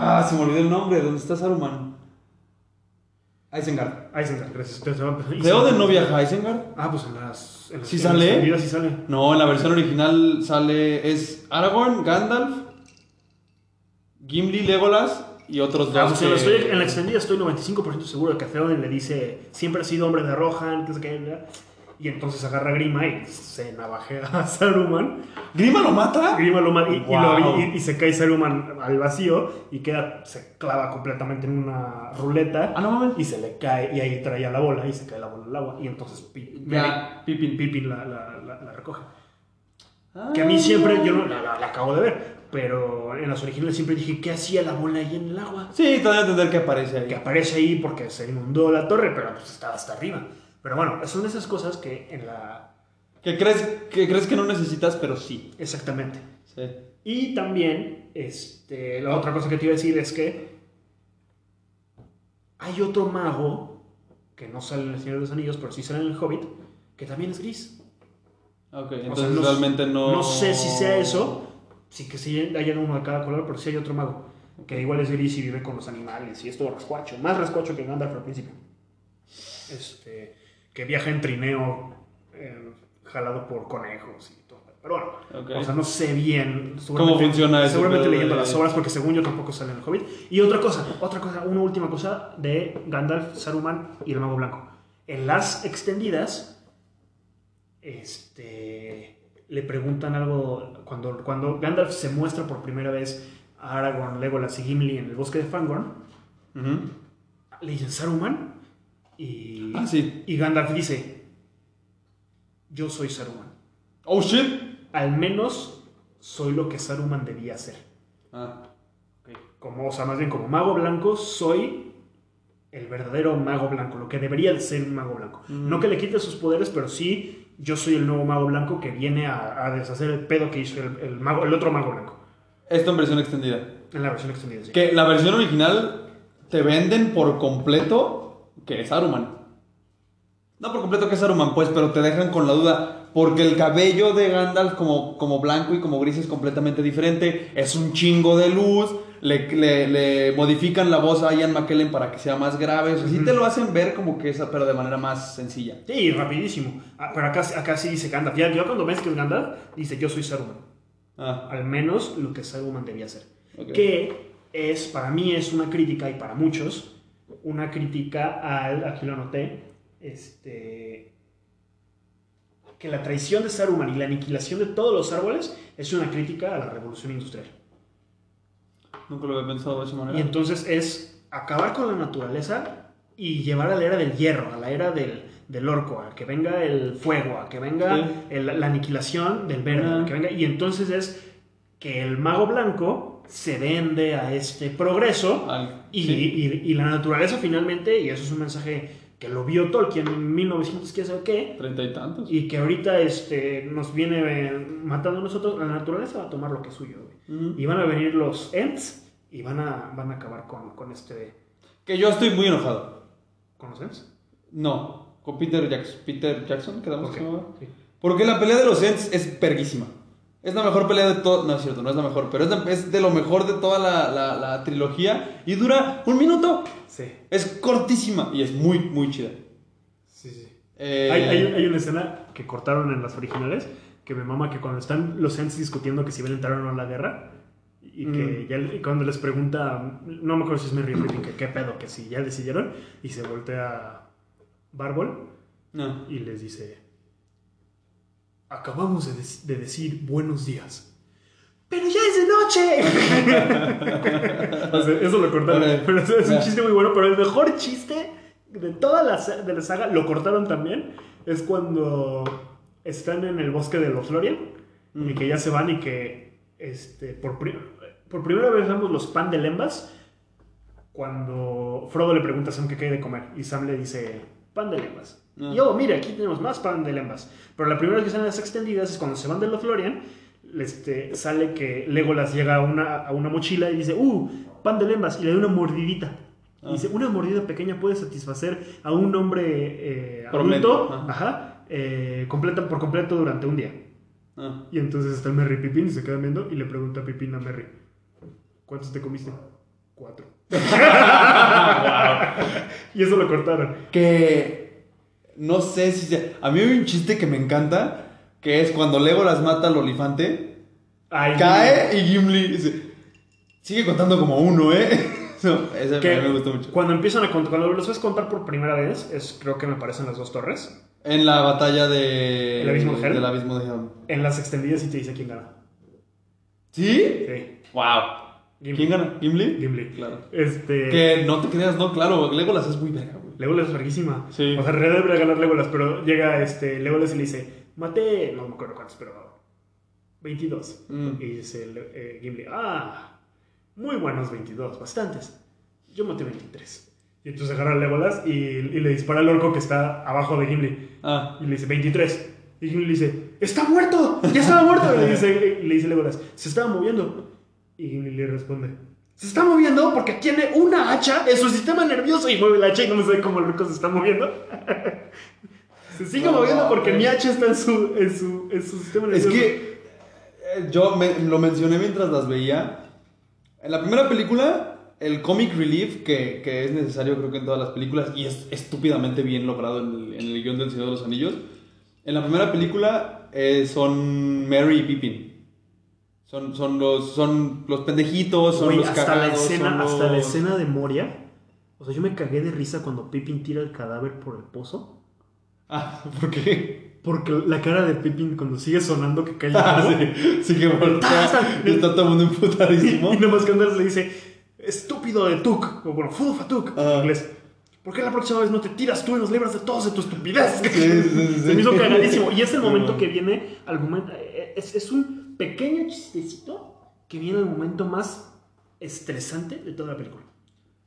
Ah, se me olvidó el nombre. ¿Dónde está Saruman? Isengard. Isengard, gracias. ¿Theoden no viaja a Isengard? Ah, pues en las... En las ¿Sí en sale? las extendidas sí sale. No, en la versión original sale. Es Aragorn, Gandalf, Gimli, Legolas y otros Ah, dos. pues en, la, que- estoy- en la extendida estoy 95% seguro de que Theoden le dice siempre ha sido hombre de Rohan, que ¿verdad? Y entonces agarra a Grima y se navajea a Saruman. ¿Grima lo mata? Grima lo mata y, y Wow. lo- y- y se cae Saruman al vacío y queda, se clava completamente en una ruleta. Ah, no mames. Y se le cae, y ahí traía la bola y se cae la bola al agua. Y entonces Pippin, Pippin la, la- la- la recoge. Ah. Que a mí siempre, yo no, la, acabo de ver, pero en las originales siempre dije, ¿qué hacía la bola ahí en el agua? Sí, todavía entender que aparece Que ahí. aparece ahí porque se inundó la torre, pero pues estaba hasta arriba. Pero bueno, son esas cosas que en la... Que crees, que crees que no necesitas, pero sí. Exactamente. Sí. Y también, este, la otra cosa que te iba a decir es que hay otro mago que no sale en El Señor de los Anillos, pero sí sale en El Hobbit, que también es gris. Ok, O entonces sea, no- realmente no. No sé si sea eso, sí que sí haya uno de cada color, pero sí hay otro mago, que igual es gris y vive con los animales y es todo rascuacho, más rascuacho que Gandalf al principio. Este, que viaja en trineo eh, jalado por conejos y todo. Pero bueno, o sea, no sé bien ¿Cómo funciona eso, Seguramente leyendo de- las obras, porque según yo tampoco sale en el Hobbit. Y otra cosa, otra cosa, una última cosa de Gandalf, Saruman y el Mago Blanco. En las extendidas, este, le preguntan algo, cuando, cuando Gandalf se muestra por primera vez a Aragorn, Legolas y Gimli en el bosque de Fangorn, le dicen Saruman y, Ah, sí. y Gandalf dice, yo soy Saruman. Oh shit. Al menos soy lo que Saruman debía ser. Ah. Como, o sea, más bien como mago blanco, soy el verdadero mago blanco, lo que debería de ser un mago blanco. Mm. No que le quite sus poderes, pero sí, yo soy el nuevo mago blanco que viene a, a deshacer el pedo que hizo el, el mago, el otro mago blanco. Esto en versión extendida. En la versión extendida, sí. Que la versión original te venden por completo que es Saruman. No por completo que es Saruman, pues, pero te dejan con la duda. Porque el cabello de Gandalf como, como blanco y como gris es completamente diferente. Es un chingo de luz. Le, le- le modifican la voz a Ian McKellen para que sea más grave. O sea, sí te lo hacen ver como que esa, pero de manera más sencilla. Sí, rapidísimo. Ah, pero acá, acá sí dice Gandalf. Ya, ya cuando ves que es Gandalf, dice yo soy Saruman. Ah, Al menos lo que Saruman debía ser. Que es, para mí es una crítica, y para muchos, una crítica al, aquí lo anoté, este, que la traición de Saruman y la aniquilación de todos los árboles es una crítica a la revolución industrial. Nunca lo había pensado de esa manera. Y entonces es acabar con la naturaleza y llevar a la era del hierro, a la era del, del orco, a que venga el fuego, a que venga Sí. el- la aniquilación del verde, Ajá. a que venga, y entonces es que el mago blanco se vende a este progreso Al- y, sí. y- y la naturaleza finalmente, y eso es un mensaje que lo vio Tolkien en 1900, quién sabe qué, Treinta y tantos. y que ahorita este, nos viene eh, matando a nosotros, la naturaleza va a tomar lo que es suyo. Ujú. Y van a venir los Ents y van a, van a acabar con, con este... Que yo estoy muy enojado. ¿Con los Ents? No, con Peter Jackson. Peter Jackson, quedamos Ok, que se llama? sí. Porque la pelea de los Ents es perguísima. Es la mejor pelea de todo. No es cierto, no es la mejor, pero es, la- es de lo mejor de toda la, la- la trilogía. Y dura un minuto. Sí, Es cortísima y es muy, muy chida. sí, sí. Eh, Hay, hay- hay una escena que cortaron en las originales que me mama que cuando están los Ents discutiendo que si van a entrar o no a la guerra y que Mm. ya le- y cuando les pregunta, no me acuerdo si es Pippin, que qué pedo, que si ya decidieron y se voltea Barbol No. y les dice, acabamos de, de decir buenos días. Pero ya es de noche. O sea, eso lo cortaron. Pero es es un chiste muy bueno. Pero el mejor chiste de toda la, de la saga, lo cortaron también, es cuando están en el bosque de los Lorien y Mm. que ya se van y que este, por, pri- por primera vez vemos los pan de lembas cuando Frodo le pregunta a Sam qué hay de comer y Sam le dice pan de lembas. Ah. Y oh, mira, aquí tenemos más pan de lembas. Pero la primera vez que están las extendidas es cuando se van de los Lorien, este, sale que Legolas llega a una, a una mochila y dice, uh, pan de lembas, y le da una mordidita. Y Ah. dice, una mordida pequeña puede satisfacer a un hombre eh, adulto ajá. ajá, eh, completa, por completo durante un día. Ah. Y entonces está el Merry Pipín y se quedan viendo y le pregunta a Pipín a Merry, ¿cuántos te comiste? Cuatro. Y eso lo cortaron. Que no sé si se- a mí hay un chiste que me encanta que es cuando Legolas mata al olifante Ay, cae y Gimli dice, sigue contando como uno eh No, ese que me gustó mucho Cuando empiezan a contar, cuando los ves contar por primera vez, es, creo que me parecen las dos torres. En la batalla de. ¿El abismo de Helm? Del abismo de Helm. En las extendidas sí te dice quién gana. ¿Sí? Sí. ¡Wow! Gimli. ¿Quién gana? ¿Gimli? Gimli. Claro. Este. Que no te creas, no, claro, Legolas es muy verga, güey. Legolas es verguísima. Sí. O sea, en realidad debería ganar Legolas, pero llega este Legolas y le dice, maté, no me acuerdo cuántos, pero 22. Mm. Y dice eh, Gimli, ah, muy buenos 22, bastantes. Yo maté 23. Y entonces agarra a Legolas y, y le dispara al orco que está abajo de Gimli. Ah. Y le dice, 23. Y Gimli le dice, ¡está muerto! ¡Ya estaba muerto! Y le dice, le dice Legolas, se estaba moviendo. Y Gimli le responde, se está moviendo porque tiene una hacha en su sistema nervioso y mueve el hacha y no me sé cómo el orco se está moviendo. se sigue No, moviendo porque mi hacha está en su, en su, en su sistema Es nervioso. que eh, yo me- lo mencioné mientras las veía. En la primera película, el comic relief, que, que es necesario creo que en todas las películas, y es estúpidamente bien logrado en el, en el guion del Señor de los Anillos, en la primera película eh, son Mary y Pippin. Son, son, los, son los pendejitos, son Güey, los hasta, la cagados, escena, son hasta la escena de Moria. O sea, yo me cagué de risa cuando Pippin tira el cadáver por el pozo. Ah, ¿por qué? Porque la cara de Pippin cuando sigue sonando que cae el Ah, sí, sí que voltea y está todo el mundo Y, emputadísimo. y nomás que Anders le dice, estúpido de Tuk, o bueno, fool of a Tuk, Ah. en inglés. ¿Por qué la próxima vez no te tiras tú y nos libras de todos de tu estupidez? Sí, sí, sí, Se me hizo cagadísimo. Y es el momento que viene al momento. eh, Es, es un pequeño chistecito que viene al momento más estresante de toda la película.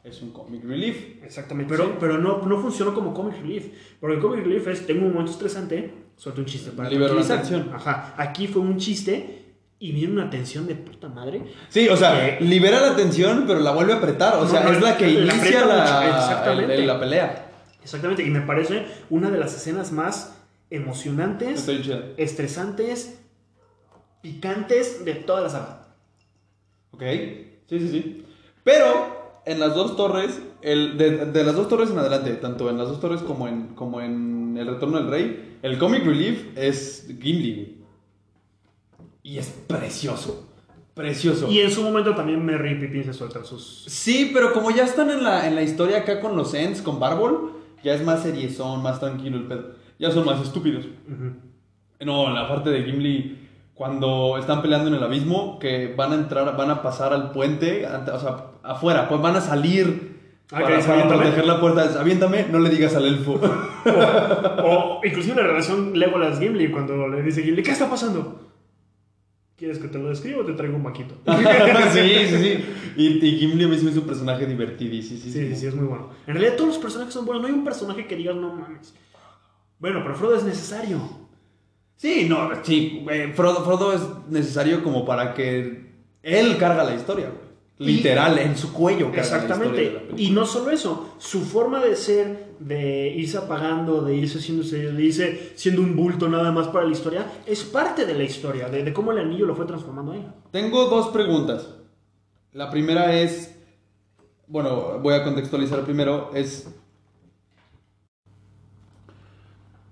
Es un comic relief. Exactamente. Pero, Sí. pero no, no funcionó como comic relief. Porque el comic relief es: tengo un momento estresante, suelto un chiste para tranquilizar. tensión. Ajá. Aquí fue un chiste y viene una tensión de puta madre. Sí, o sea, Que- libera la tensión, pero la vuelve a apretar. O No, sea, no, es la que la inicia la, exactamente. el- el- la pelea. Exactamente. Y me parece una de las escenas más emocionantes, estresantes, picantes de toda la saga. Ok. Sí, sí, sí. Pero en las dos torres, el, de, de las dos torres en adelante, tanto en las dos torres como en, como en El Retorno del Rey, el comic relief es Gimli, güey. Y es precioso. Precioso. Y en su momento también Merry y Pippin se sueltan sus. Sí, pero como ya están en la, en la historia acá con los Ents, con Barbol, ya es más seriezón, más tranquilo el pedo. Ya son más estúpidos. No, la parte de Gimli, cuando están peleando en el abismo, que van a entrar, van a pasar al puente, o sea, afuera, pues van a salir Ah, para, dice, para proteger la puerta. Es, Aviéntame, no le digas al elfo. O inclusive la relación Legolas-Gimli, cuando le dice Gimli, ¿qué está pasando? ¿Quieres que te lo describa o te traigo un maquito? sí, sí, sí. Y, y Gimli a mí se me hizo un personaje divertidísimo. Sí, sí, sí, es muy bueno. En realidad todos los personajes son buenos, no hay un personaje que digas no mames. Bueno, pero Frodo es necesario. Sí, no, sí. eh, Frodo, Frodo es necesario como para que él carga la historia, güey. Y- Literal, en su cuello carga la historia de la Exactamente. Y no solo eso, su forma de ser, de irse apagando, de irse haciendo, de irse siendo un bulto nada más para la historia, es parte de la historia, de, de cómo el anillo lo fue transformando a él. Tengo dos preguntas. La primera es, bueno, voy a contextualizar primero, es,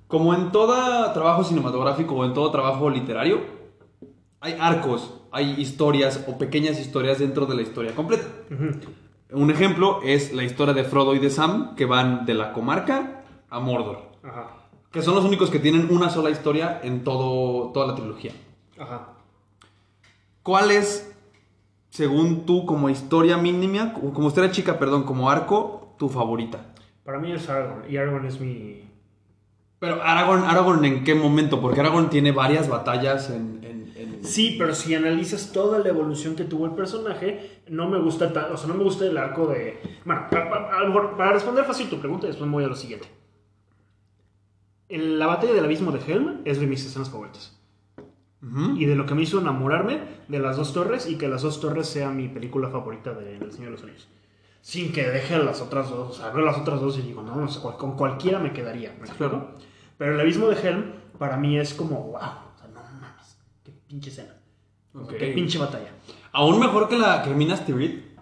como en todo trabajo cinematográfico o en todo trabajo literario, hay arcos, hay historias o pequeñas historias dentro de la historia completa. Un ejemplo es la historia de Frodo y de Sam, que van de la comarca a Mordor, Ajá. que son los únicos que tienen una sola historia en todo, toda la trilogía. Ajá. ¿Cuál es, según tú, como historia mínima, como historia chica, perdón, como arco, tu favorita? Para mí es Aragorn, y Aragorn es mi... Pero Aragorn, Aragorn ¿en qué momento? Porque Aragorn tiene varias batallas en... en- en- Sí, pero si analizas toda la evolución que tuvo el personaje, no me gusta ta- o sea, no me gusta el arco de... Bueno, pa- pa- a lo mejor, para responder fácil tu pregunta, después voy a lo siguiente. En la batalla del abismo de Helm es de mis escenas favoritas. Ujú. Y de lo que me hizo enamorarme de las dos torres y que las dos torres sea mi película favorita de El Señor de los Anillos. Sin que deje las otras dos, o sea, veo las otras dos y digo, no, no sé, con cualquiera me quedaría, ¿me explico? Pero el abismo de Helm para mí es como, wow, o sea, no mames, qué pinche escena. Qué pinche batalla. Aún mejor que la que Minas Tirith.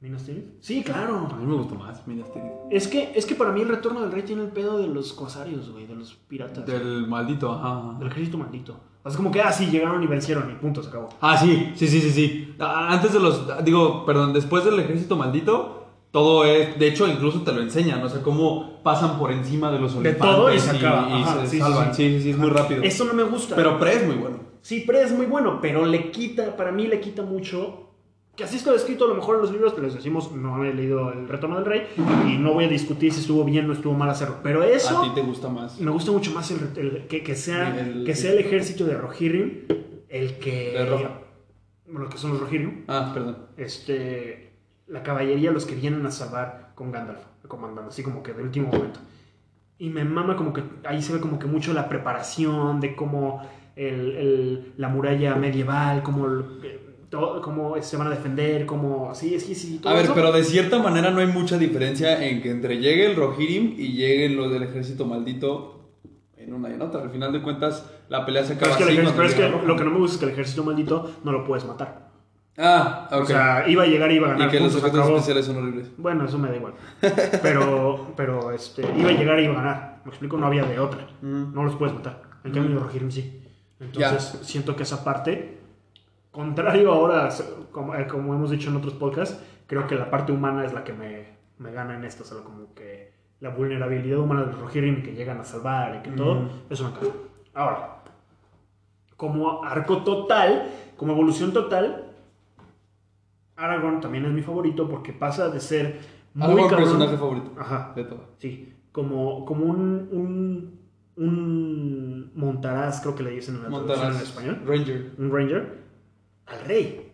¿Minas Tirith? Sí, claro. A mí me gustó más Minas Tirith. Es que, es que para mí el retorno del rey tiene el pedo de los corsarios, güey, de los piratas. Del maldito, ajá. Del ejército maldito. O sea, como que, ah, sí, llegaron y vencieron y punto, se acabó. Ah, sí, sí, sí, sí, sí. Antes de los, digo, perdón, después del ejército maldito, todo es, de hecho, incluso te lo enseñan, o sea, cómo pasan por encima de los De olifantes todo y se acaba. Ajá, se sí, salvan. sí. Sí, sí, sí, es muy rápido. Eso no me gusta. Pero Pre es muy bueno. Sí, Pre es muy bueno, pero le quita, para mí le quita mucho. Que así está escrito a lo mejor en los libros, pero les decimos, no he leído El Retorno del Rey y no voy a discutir si estuvo bien o estuvo mal hacerlo. Pero A eso ti te gusta más. me gusta mucho más el, el- que, que sea, El- que sea el ejército de Rohirrim el que. De Roja. Bueno, que son los Rohirrim. Ah, perdón. Este. La caballería, los que vienen a salvar con Gandalf, comandando, así como que de último momento. Y me mama como que ahí se ve como que mucho la preparación de cómo el- el- la muralla medieval, cómo, eh, todo, cómo se van a defender, cómo... Sí, sí, sí. todo A ver, eso. pero de cierta manera no hay mucha diferencia en que entre llegue el Rohirrim y lleguen los del ejército maldito en una y en otra. Al final de cuentas, la pelea se Pero acaba es que, el así ejército- cuando pero es que lo que no me gusta es que el ejército maldito no lo puedes matar. Ah, ok. O sea, iba a llegar y iba a ganar. y que los efectos especiales son horribles. Bueno, eso me da igual. Pero, pero este, iba a llegar y iba a ganar. Me explico, no había de otra. Mm. No los puedes matar. En cambio, los Rohirrim sí. Entonces, siento que esa parte, contrario ahora, como, eh, como hemos dicho en otros podcasts, creo que la parte humana es la que me, me gana en esto. O sea, como que la vulnerabilidad humana de Rohirrim que llegan a salvar y que todo, Mm. eso me encanta. Ahora, como arco total, como evolución total, Aragorn también es mi favorito porque pasa de ser muy Algo cabrón- personaje favorito Ajá. de todo. Sí, como, como un, un, un montaraz, creo que le dicen en la traducción en Montaraz. español, Ranger. un ranger, al rey.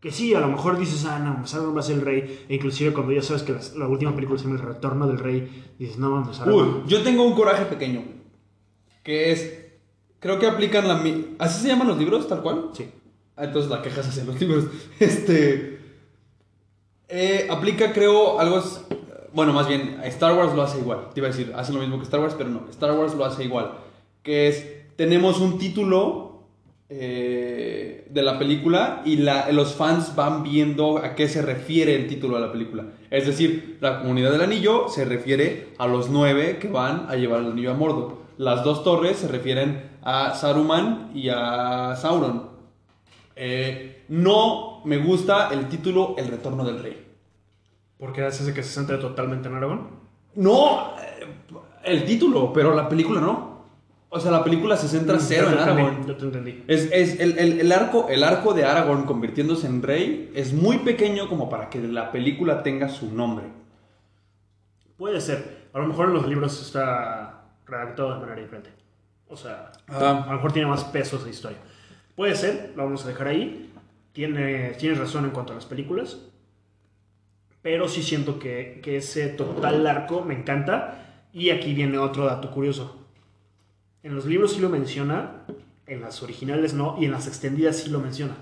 Que sí, a lo mejor dices, ah, no, pues Aragorn va a ser el rey. E inclusive cuando ya sabes que la, la última película se llama El Retorno del Rey, dices, no, pues Aragorn. Uy, yo tengo un coraje pequeño. Que es. Creo que aplican la. ¿Así se llaman los libros, tal cual? Sí. Ah, entonces la quejas hacia los libros. Este. eh, aplica, creo, algo. Bueno, más bien, Star Wars lo hace igual. Te iba a decir, hace lo mismo que Star Wars, pero no. Star Wars lo hace igual. Que es. Tenemos un título. eh, de la película y los fans van viendo a qué se refiere el título de la película. Es decir, la comunidad del anillo se refiere a los nueve que van a llevar el anillo a Mordor. Las dos torres se refieren a Saruman y a Sauron. Eh, no me gusta el título El Retorno del Rey. Porque hace que se centre totalmente en Aragorn. No, eh, el título, pero la película no. O sea, la película se centra cero Yo en Aragorn. Yo te entendí. Es, es el, el- el arco, el arco de Aragorn convirtiéndose en rey es muy pequeño como para que la película tenga su nombre. Puede ser. A lo mejor en los libros está redactado de manera diferente. O sea, Ah. a lo mejor tiene más peso esa historia. Puede ser, lo vamos a dejar ahí. Tiene, tienes razón en cuanto a las películas. Pero sí siento que, que ese total arco me encanta. Y aquí viene otro dato curioso. En los libros sí lo menciona, en las originales no, y en las extendidas sí lo menciona.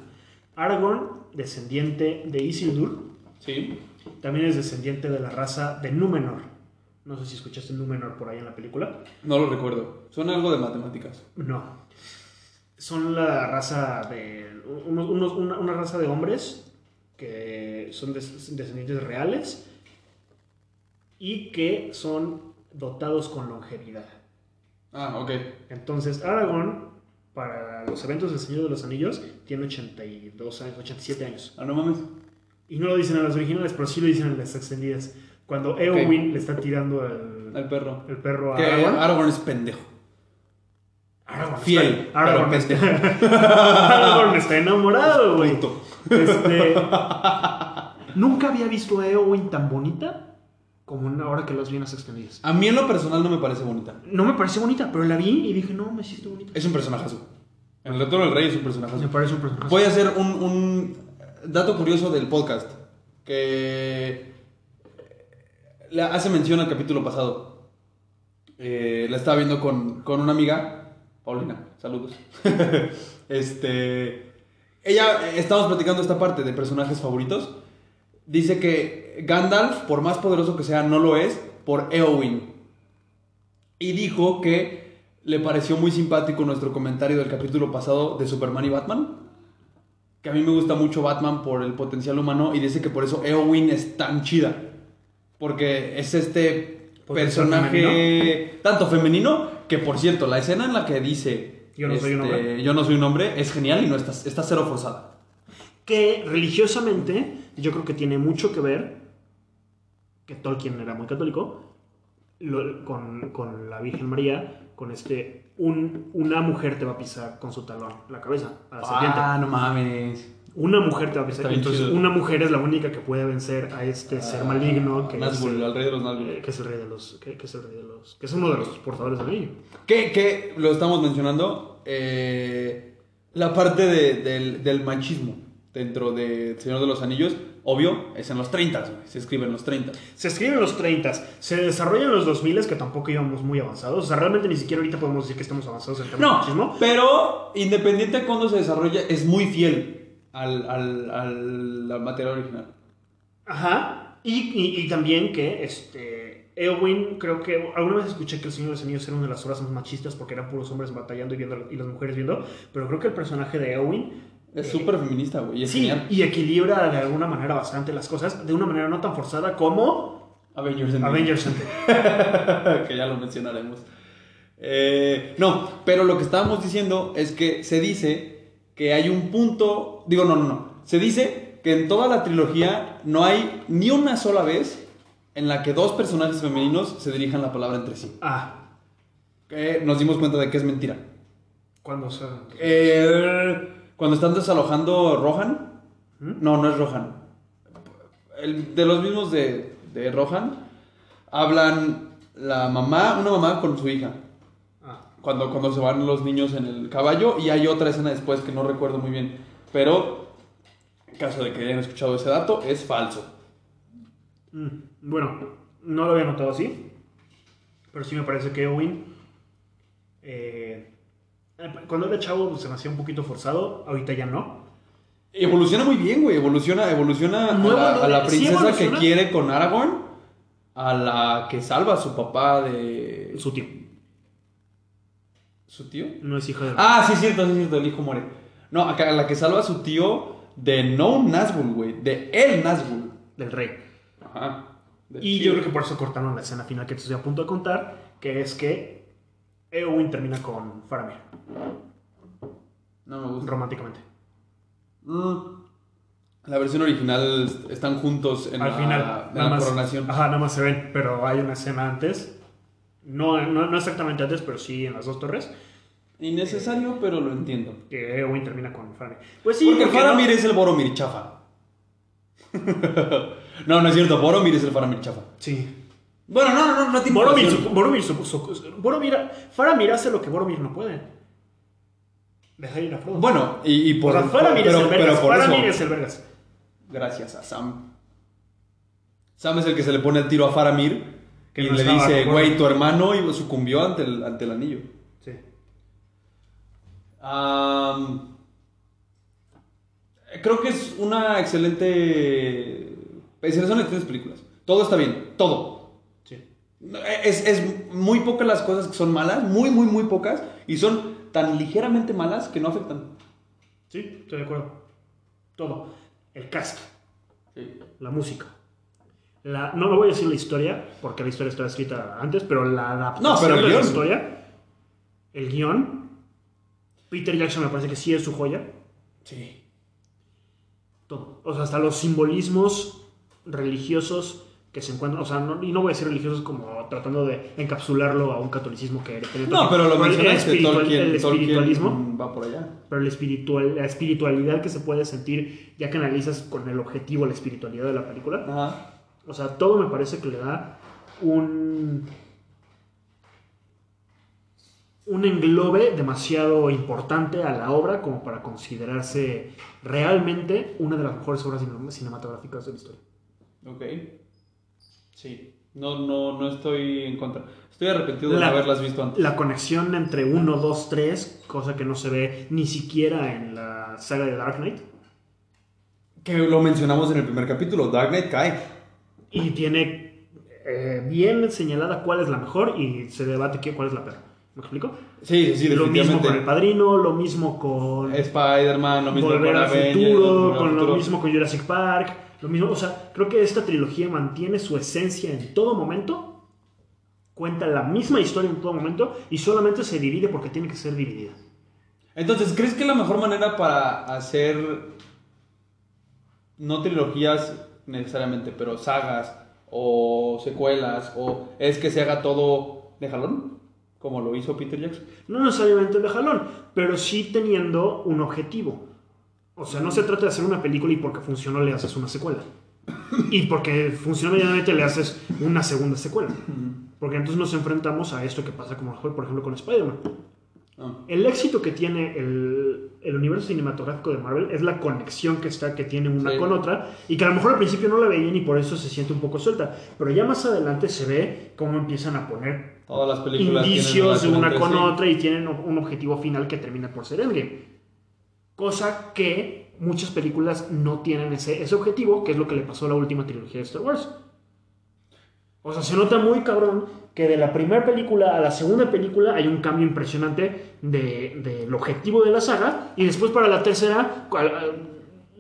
Aragorn, descendiente de Isildur, Sí. también es descendiente de la raza de Númenor. No sé si escuchaste Númenor por ahí en la película. No lo recuerdo. Suena algo de matemáticas. No. Son la raza de. unos- unos- una, una raza de hombres que son des- descendientes reales y que son dotados con longevidad. Ah, ok. Entonces, Aragorn, para los eventos del Señor de los Anillos, tiene 82 años, 87 años. Ah, no mames. Y no lo dicen en las originales, pero sí lo dicen en las extendidas. Cuando Eowyn le está tirando el, El perro. el perro a Aragorn. Aragorn es pendejo. Fiel, está, Aragorn, pero está, enamorado, güey. Este, nunca había visto a Eowyn tan bonita como una hora que las vi en las extendidas. A mí en lo personal no me parece bonita. No me pareció bonita, pero la vi y dije, no, me hiciste bonita. Es un personajazo. En el Retorno del Rey es un personajazo. Me parece un personaje. Voy a hacer un, un dato curioso del podcast. Que le hace mención al capítulo pasado. Eh, la estaba viendo con, con una amiga, Paulina, saludos. este, ella, estábamos platicando esta parte de personajes favoritos. Dice que Gandalf, por más poderoso que sea, no lo es por Eowyn. Y dijo que le pareció muy simpático nuestro comentario del capítulo pasado de Superman y Batman. Que a mí me gusta mucho Batman por el potencial humano y dice que por eso Eowyn es tan chida. Porque es este personaje tanto femenino que, por cierto, la escena en la que dice Yo no soy un este, hombre. Yo no soy un hombre es genial y no está, está cero forzada. Que religiosamente yo creo que tiene mucho que ver que Tolkien era muy católico, lo- con, con la Virgen María, con este, un, una mujer te va a pisar con su talón la cabeza, a la serpiente. Ah, no mames. Una mujer te va a bien Entonces, chido. una mujer es la única que puede vencer a este ser maligno que es, el- al rey de los Nazgûl. eh, que es el rey de los. Que, que es el rey de los. Que es uno de los portadores del anillo. Que, que lo estamos mencionando, eh, la parte de- del, del machismo dentro de Señor de los Anillos, obvio, es en los 30, güey, se escribe en los 30. Se escribe en los 30, se desarrolla en los 2000 que tampoco íbamos muy avanzados. O sea, realmente ni siquiera ahorita podemos decir que estamos avanzados en temas de No, machismo. pero independiente de cuándo se desarrolla, es muy fiel al, al, al, al material original. Ajá. Y, y- y también que este. Eowyn, creo que alguna vez escuché que El Señor de los Anillos era una de las obras más machistas porque eran puros hombres batallando y, viendo, y las mujeres viendo. Pero creo que el personaje de Eowyn Es eh, súper feminista, güey, Sí, genial. y equilibra de alguna manera bastante las cosas, de una manera no tan forzada como Avengers Endgame. Avengers Endgame. que ya lo mencionaremos. Eh, no, pero lo que estábamos diciendo es que se dice que hay un punto, digo, no, no, no, se dice que en toda la trilogía no hay ni una sola vez en la que dos personajes femeninos se dirijan la palabra entre sí. Ah, Que nos dimos cuenta de que es mentira. cuando se... Eh, cuando están desalojando Rohan, ¿Mm? no, no es Rohan. El- de los mismos de, de Rohan, hablan la mamá, una mamá con su hija. Cuando, cuando se van los niños en el caballo y hay otra escena después que no recuerdo muy bien. Pero, en caso de que hayan escuchado ese dato, es falso. mm, bueno, no lo había notado así, pero sí me parece que Eowyn... eh, cuando era chavo se me hacía un poquito forzado, ahorita ya no. Evoluciona muy bien, güey. Evoluciona, evoluciona a No la, a la evolu- sí princesa que quiere con Aragorn, a la que salva a su papá de... Su tío, ¿Su tío? no es hija de... Ah, sí, es cierto, sí, es cierto, el hijo muere. No, acá la que salva a su tío de no un Nazgûl, güey, de el Nazgûl. del rey. Ajá. Y tío. yo creo que por eso cortaron la escena final que te estoy a punto de contar, que es que Eowyn termina con Faramir, No me gusta. románticamente. Mm. La versión original est- están juntos en Al la, final, en nada la más, coronación. Ajá, nada más se ven, pero hay una escena antes. No, no, no exactamente antes, pero sí en las dos torres. Innecesario, pero lo entiendo. Que Eowyn termina con Faramir. Pues sí, Porque ¿por qué Faramir no? es el Boromir chafa. no, no es cierto, Boromir es el Faramir chafa. Sí. Bueno, no, no, no, no tiene Boromir, su- Boromir, su- su- Boromir, Faramir hace lo que Boromir no puede. Dejar ir a Frodo. Bueno, y, y o por, sea, Faramir pero, es el pero vergas. por Faramir eso, es el vergas. gracias a Sam. Sam es el que se le pone el tiro a Faramir Que y no le dice, güey, tu hermano y sucumbió ante el, ante el anillo. Sí. Creo que es una excelente... es- Son excelentes películas. Todo está bien, todo. Sí. Es, es muy pocas las cosas que son malas, muy, muy, muy pocas, y son tan ligeramente malas que no afectan. Sí, estoy de acuerdo. Todo. El cast. la música. La, no me voy a decir la historia, porque la historia estaba escrita antes, pero la adaptación No, pero el de la guion. historia, el guion, Peter Jackson me parece que sí es su joya. Sí. Todo. O sea, hasta los simbolismos religiosos que se encuentran, o sea, no, y no voy a decir religiosos como tratando de encapsularlo a un catolicismo que que- No, pero lo el mencionaste, espiritual- Tolkien, el espiritualismo. Tolkien va por allá. pero la, espiritual, la espiritualidad que se puede sentir ya que analizas con el objetivo la espiritualidad de la película. Ajá. O sea, todo me parece que le da un. un englobe demasiado importante a la obra como para considerarse realmente una de las mejores obras cine- cinematográficas de la historia. Ok. Sí. No, no, no estoy en contra. Estoy arrepentido de La- no haberlas visto antes. La conexión entre 1, 2, 3, cosa que no se ve ni siquiera en la saga de Dark Knight. Que lo mencionamos en el primer capítulo. Dark Knight cae. Y tiene eh, bien señalada cuál es la mejor y se debate qué- cuál es la peor. ¿Me explico? Sí, sí, sí, lo mismo con El Padrino, lo mismo con Spider-Man, lo mismo Volver con al futuro, con lo mismo con Jurassic Park, lo mismo, o sea, creo que esta trilogía mantiene su esencia en todo momento, cuenta la misma historia en todo momento y solamente se divide porque tiene que ser dividida. Entonces, ¿crees que la mejor manera para hacer no trilogías necesariamente, pero sagas o secuelas, o es que se haga todo de jalón, como lo hizo Peter Jackson. No necesariamente de jalón, pero sí teniendo un objetivo. O sea, no se trata de hacer una película y porque funcionó le haces una secuela. Y porque funcionó medianamente le haces una segunda secuela. Porque entonces nos enfrentamos a esto que pasa, como por ejemplo con Spider-Man. Ah. El éxito que tiene el, el universo cinematográfico de Marvel es la conexión que está que tiene una Sí. con otra y que a lo mejor al principio no la veían y por eso se siente un poco suelta, pero ya más adelante se ve cómo empiezan a poner Todas las películas indicios de una con sí. otra y tienen un objetivo final que termina por ser Endgame. Cosa que muchas películas no tienen ese, ese objetivo, que es lo que le pasó a la última trilogía de Star Wars. O sea, se nota muy cabrón que de la primera película a la segunda película hay un cambio impresionante de- del objetivo de la saga y después para la tercera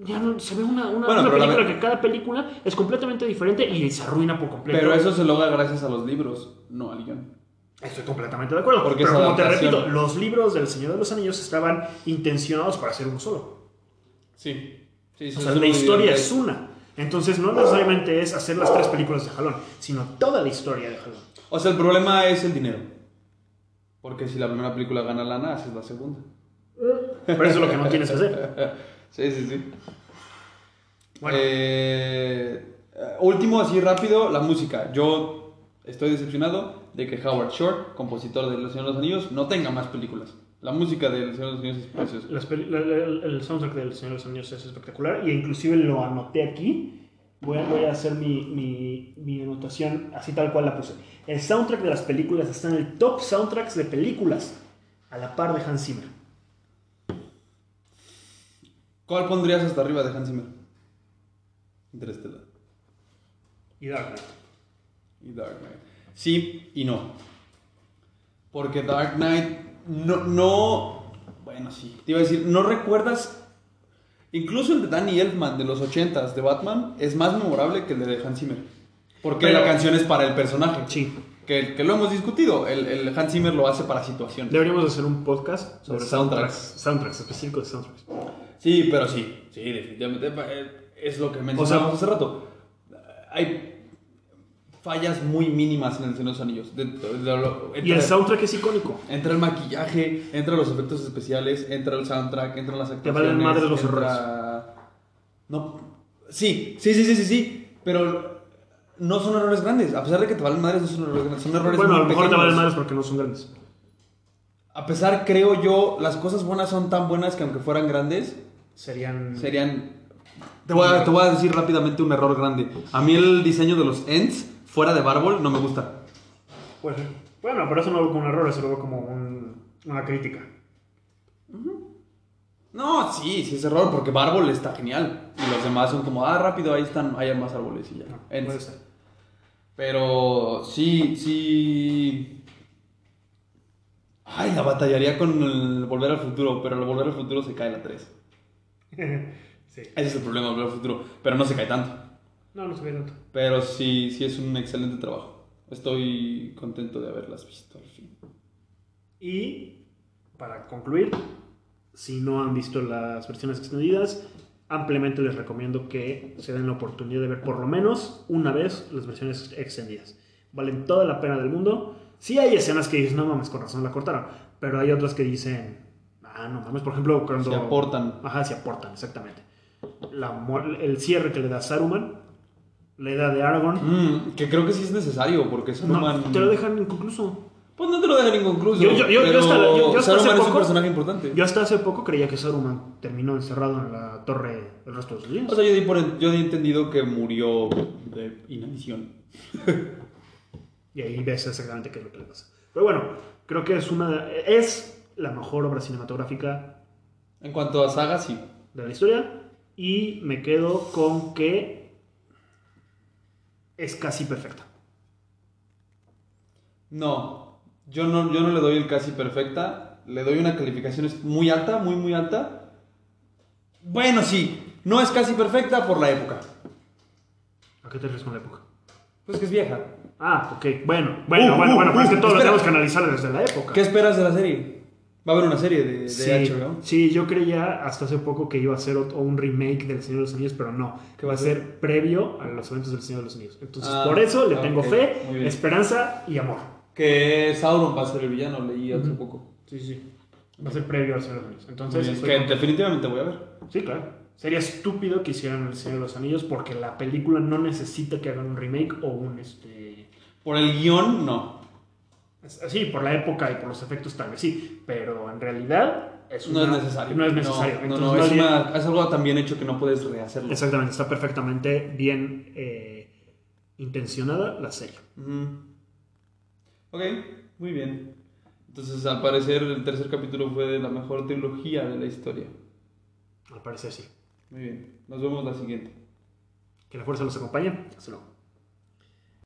ya no, se ve una, una- Bueno, una pero la película que cada película es completamente diferente y se arruina por completo. Pero eso se logra gracias a los libros, no al guion. Estoy completamente de acuerdo. Porque pero como te repito, los libros del Señor de los Anillos estaban intencionados para ser uno solo. Sí. sí, sí O sea, la historia es una. Entonces no necesariamente es hacer las tres películas de jalón, sino toda la historia de jalón. O sea, el problema es el dinero. Porque si la primera película gana lana, haces la segunda. Pero eso es lo que no tienes que hacer. Sí, sí, sí. Bueno, Eh, último, así rápido, la música. Yo estoy decepcionado de que Howard Shore, compositor de El Señor de los Anillos, no tenga más películas. La música de El Señor de los Anillos es preciosa. las peli- la- la- el, el soundtrack del Señor de los Anillos es espectacular y inclusive lo anoté aquí. Voy a, voy a hacer mi, mi, mi anotación así tal cual la puse. El soundtrack de las películas está en el top soundtracks de películas a la par de Hans Zimmer. ¿Cuál pondrías hasta arriba de Hans Zimmer? Interestelar Y Dark Knight. y Dark Knight. Sí y no. Porque Dark Knight no, no. Bueno, sí. Te iba a decir, ¿no recuerdas? Incluso el de Danny Elfman de los 80s de Batman es más memorable que el de Hans Zimmer. Porque Pero- la canción es para el personaje. Sí. Que, que lo hemos discutido. El, el Hans Zimmer lo hace para situaciones. Deberíamos hacer un podcast sobre soundtracks. soundtracks. Soundtracks, específicos de soundtracks. Sí, pero sí. Sí, definitivamente. eh, Es lo que mencionábamos hace rato. Hay fallas muy mínimas en el Señor de los Anillos. De- de- lo- Y el entra- soundtrack es icónico. Entra el maquillaje, entra los efectos especiales, entra el soundtrack, entran las Te actuaciones. valen madres los entra- No. Sí, sí, sí, sí, sí, sí. Pero no son errores grandes. A pesar de que te valen madres, no son errores grandes. Son errores Bueno, a muy lo mejor te pequeños. valen madres porque no son grandes. A pesar, creo yo, las cosas buenas son tan buenas que aunque fueran grandes, Serían. serían... Te voy, a, te voy a decir rápidamente un error grande. A mí el diseño de los ends fuera de Barbol no me gusta. Pues, bueno, pero eso no lo veo como un error, eso lo veo como un- una crítica. No, sí, sí es error, porque Barbol está genial. Y los demás son como, ah, rápido, ahí están, hay más árboles y ya. No, puede ser. Pero sí, sí. Ay, la batallaría con el Volver al Futuro, pero el Volver al Futuro se cae la 3. sí. Ese es el problema, Volver al Futuro. Pero no se cae tanto. No, no se ve tanto. Pero sí, sí es un excelente trabajo. Estoy contento de haberlas visto al fin. Y para concluir, si no han visto las versiones extendidas, ampliamente les recomiendo que se den la oportunidad de ver por lo menos una vez las versiones extendidas. Valen toda la pena del mundo. Sí hay escenas que dices, no mames, con razón la cortaron, pero hay otras que dicen, ah, no mames, por ejemplo, cuando... Se aportan. Ajá, se aportan, exactamente. La el cierre que le da Saruman, la edad de Aragorn, Mm, que creo que sí es necesario, porque Saruman... no, te lo dejan inconcluso. Pues no te lo dejan inconcluso. Yo- yo- yo- pero hasta- yo- hasta hace Saruman es un poco- personaje importante. Yo hasta hace poco creía que Saruman terminó encerrado en la torre el resto de sus días. O sea, yo di, por, yo di entendido que murió de inanición. y ahí ves exactamente qué es lo que le pasa. Pero bueno, creo que es una es la mejor obra cinematográfica En cuanto a saga, sí. de la historia y me quedo con que es casi perfecta. No, yo no, yo no le doy el casi perfecta. Le doy una calificación muy alta, muy, muy alta. Bueno, sí, no es casi perfecta por la época. ¿A qué te refieres con la época? Pues que es vieja. Ah, ok. Bueno, bueno, Uh, bueno, uh, bueno, pero es que uh, todo lo tenemos que analizar desde la época. ¿Qué esperas de la serie? Va a haber una serie de, de Sí, HBO. sí, yo creía hasta hace poco que iba a ser ot- un remake del Señor de los Anillos, pero no, que va a ser previo a los eventos del Señor de los Anillos. Entonces, Ah, por eso le ok, tengo fe, muy bien. esperanza y amor. Que Sauron va a ser el villano, leí hace Ujú. poco. Sí, sí. Va a ser previo al Señor de los Anillos. Entonces, que contento. definitivamente voy a ver. sí, claro. Sería estúpido que hicieran el Señor de los Anillos porque la película no necesita que hagan un remake o un este. Por el guion, no. Sí, por la época y por los efectos tal vez sí, pero en realidad es No es una- necesario. No es necesario. No, no, es, una- es algo tan bien hecho que no puedes rehacerlo. Exactamente, está perfectamente bien eh, intencionada la serie. Ok, muy bien. Entonces, al parecer, el tercer capítulo fue de la mejor trilogía de la historia. Al parecer sí. Muy bien. Nos vemos la siguiente. Que la fuerza los acompañe. Hasta luego.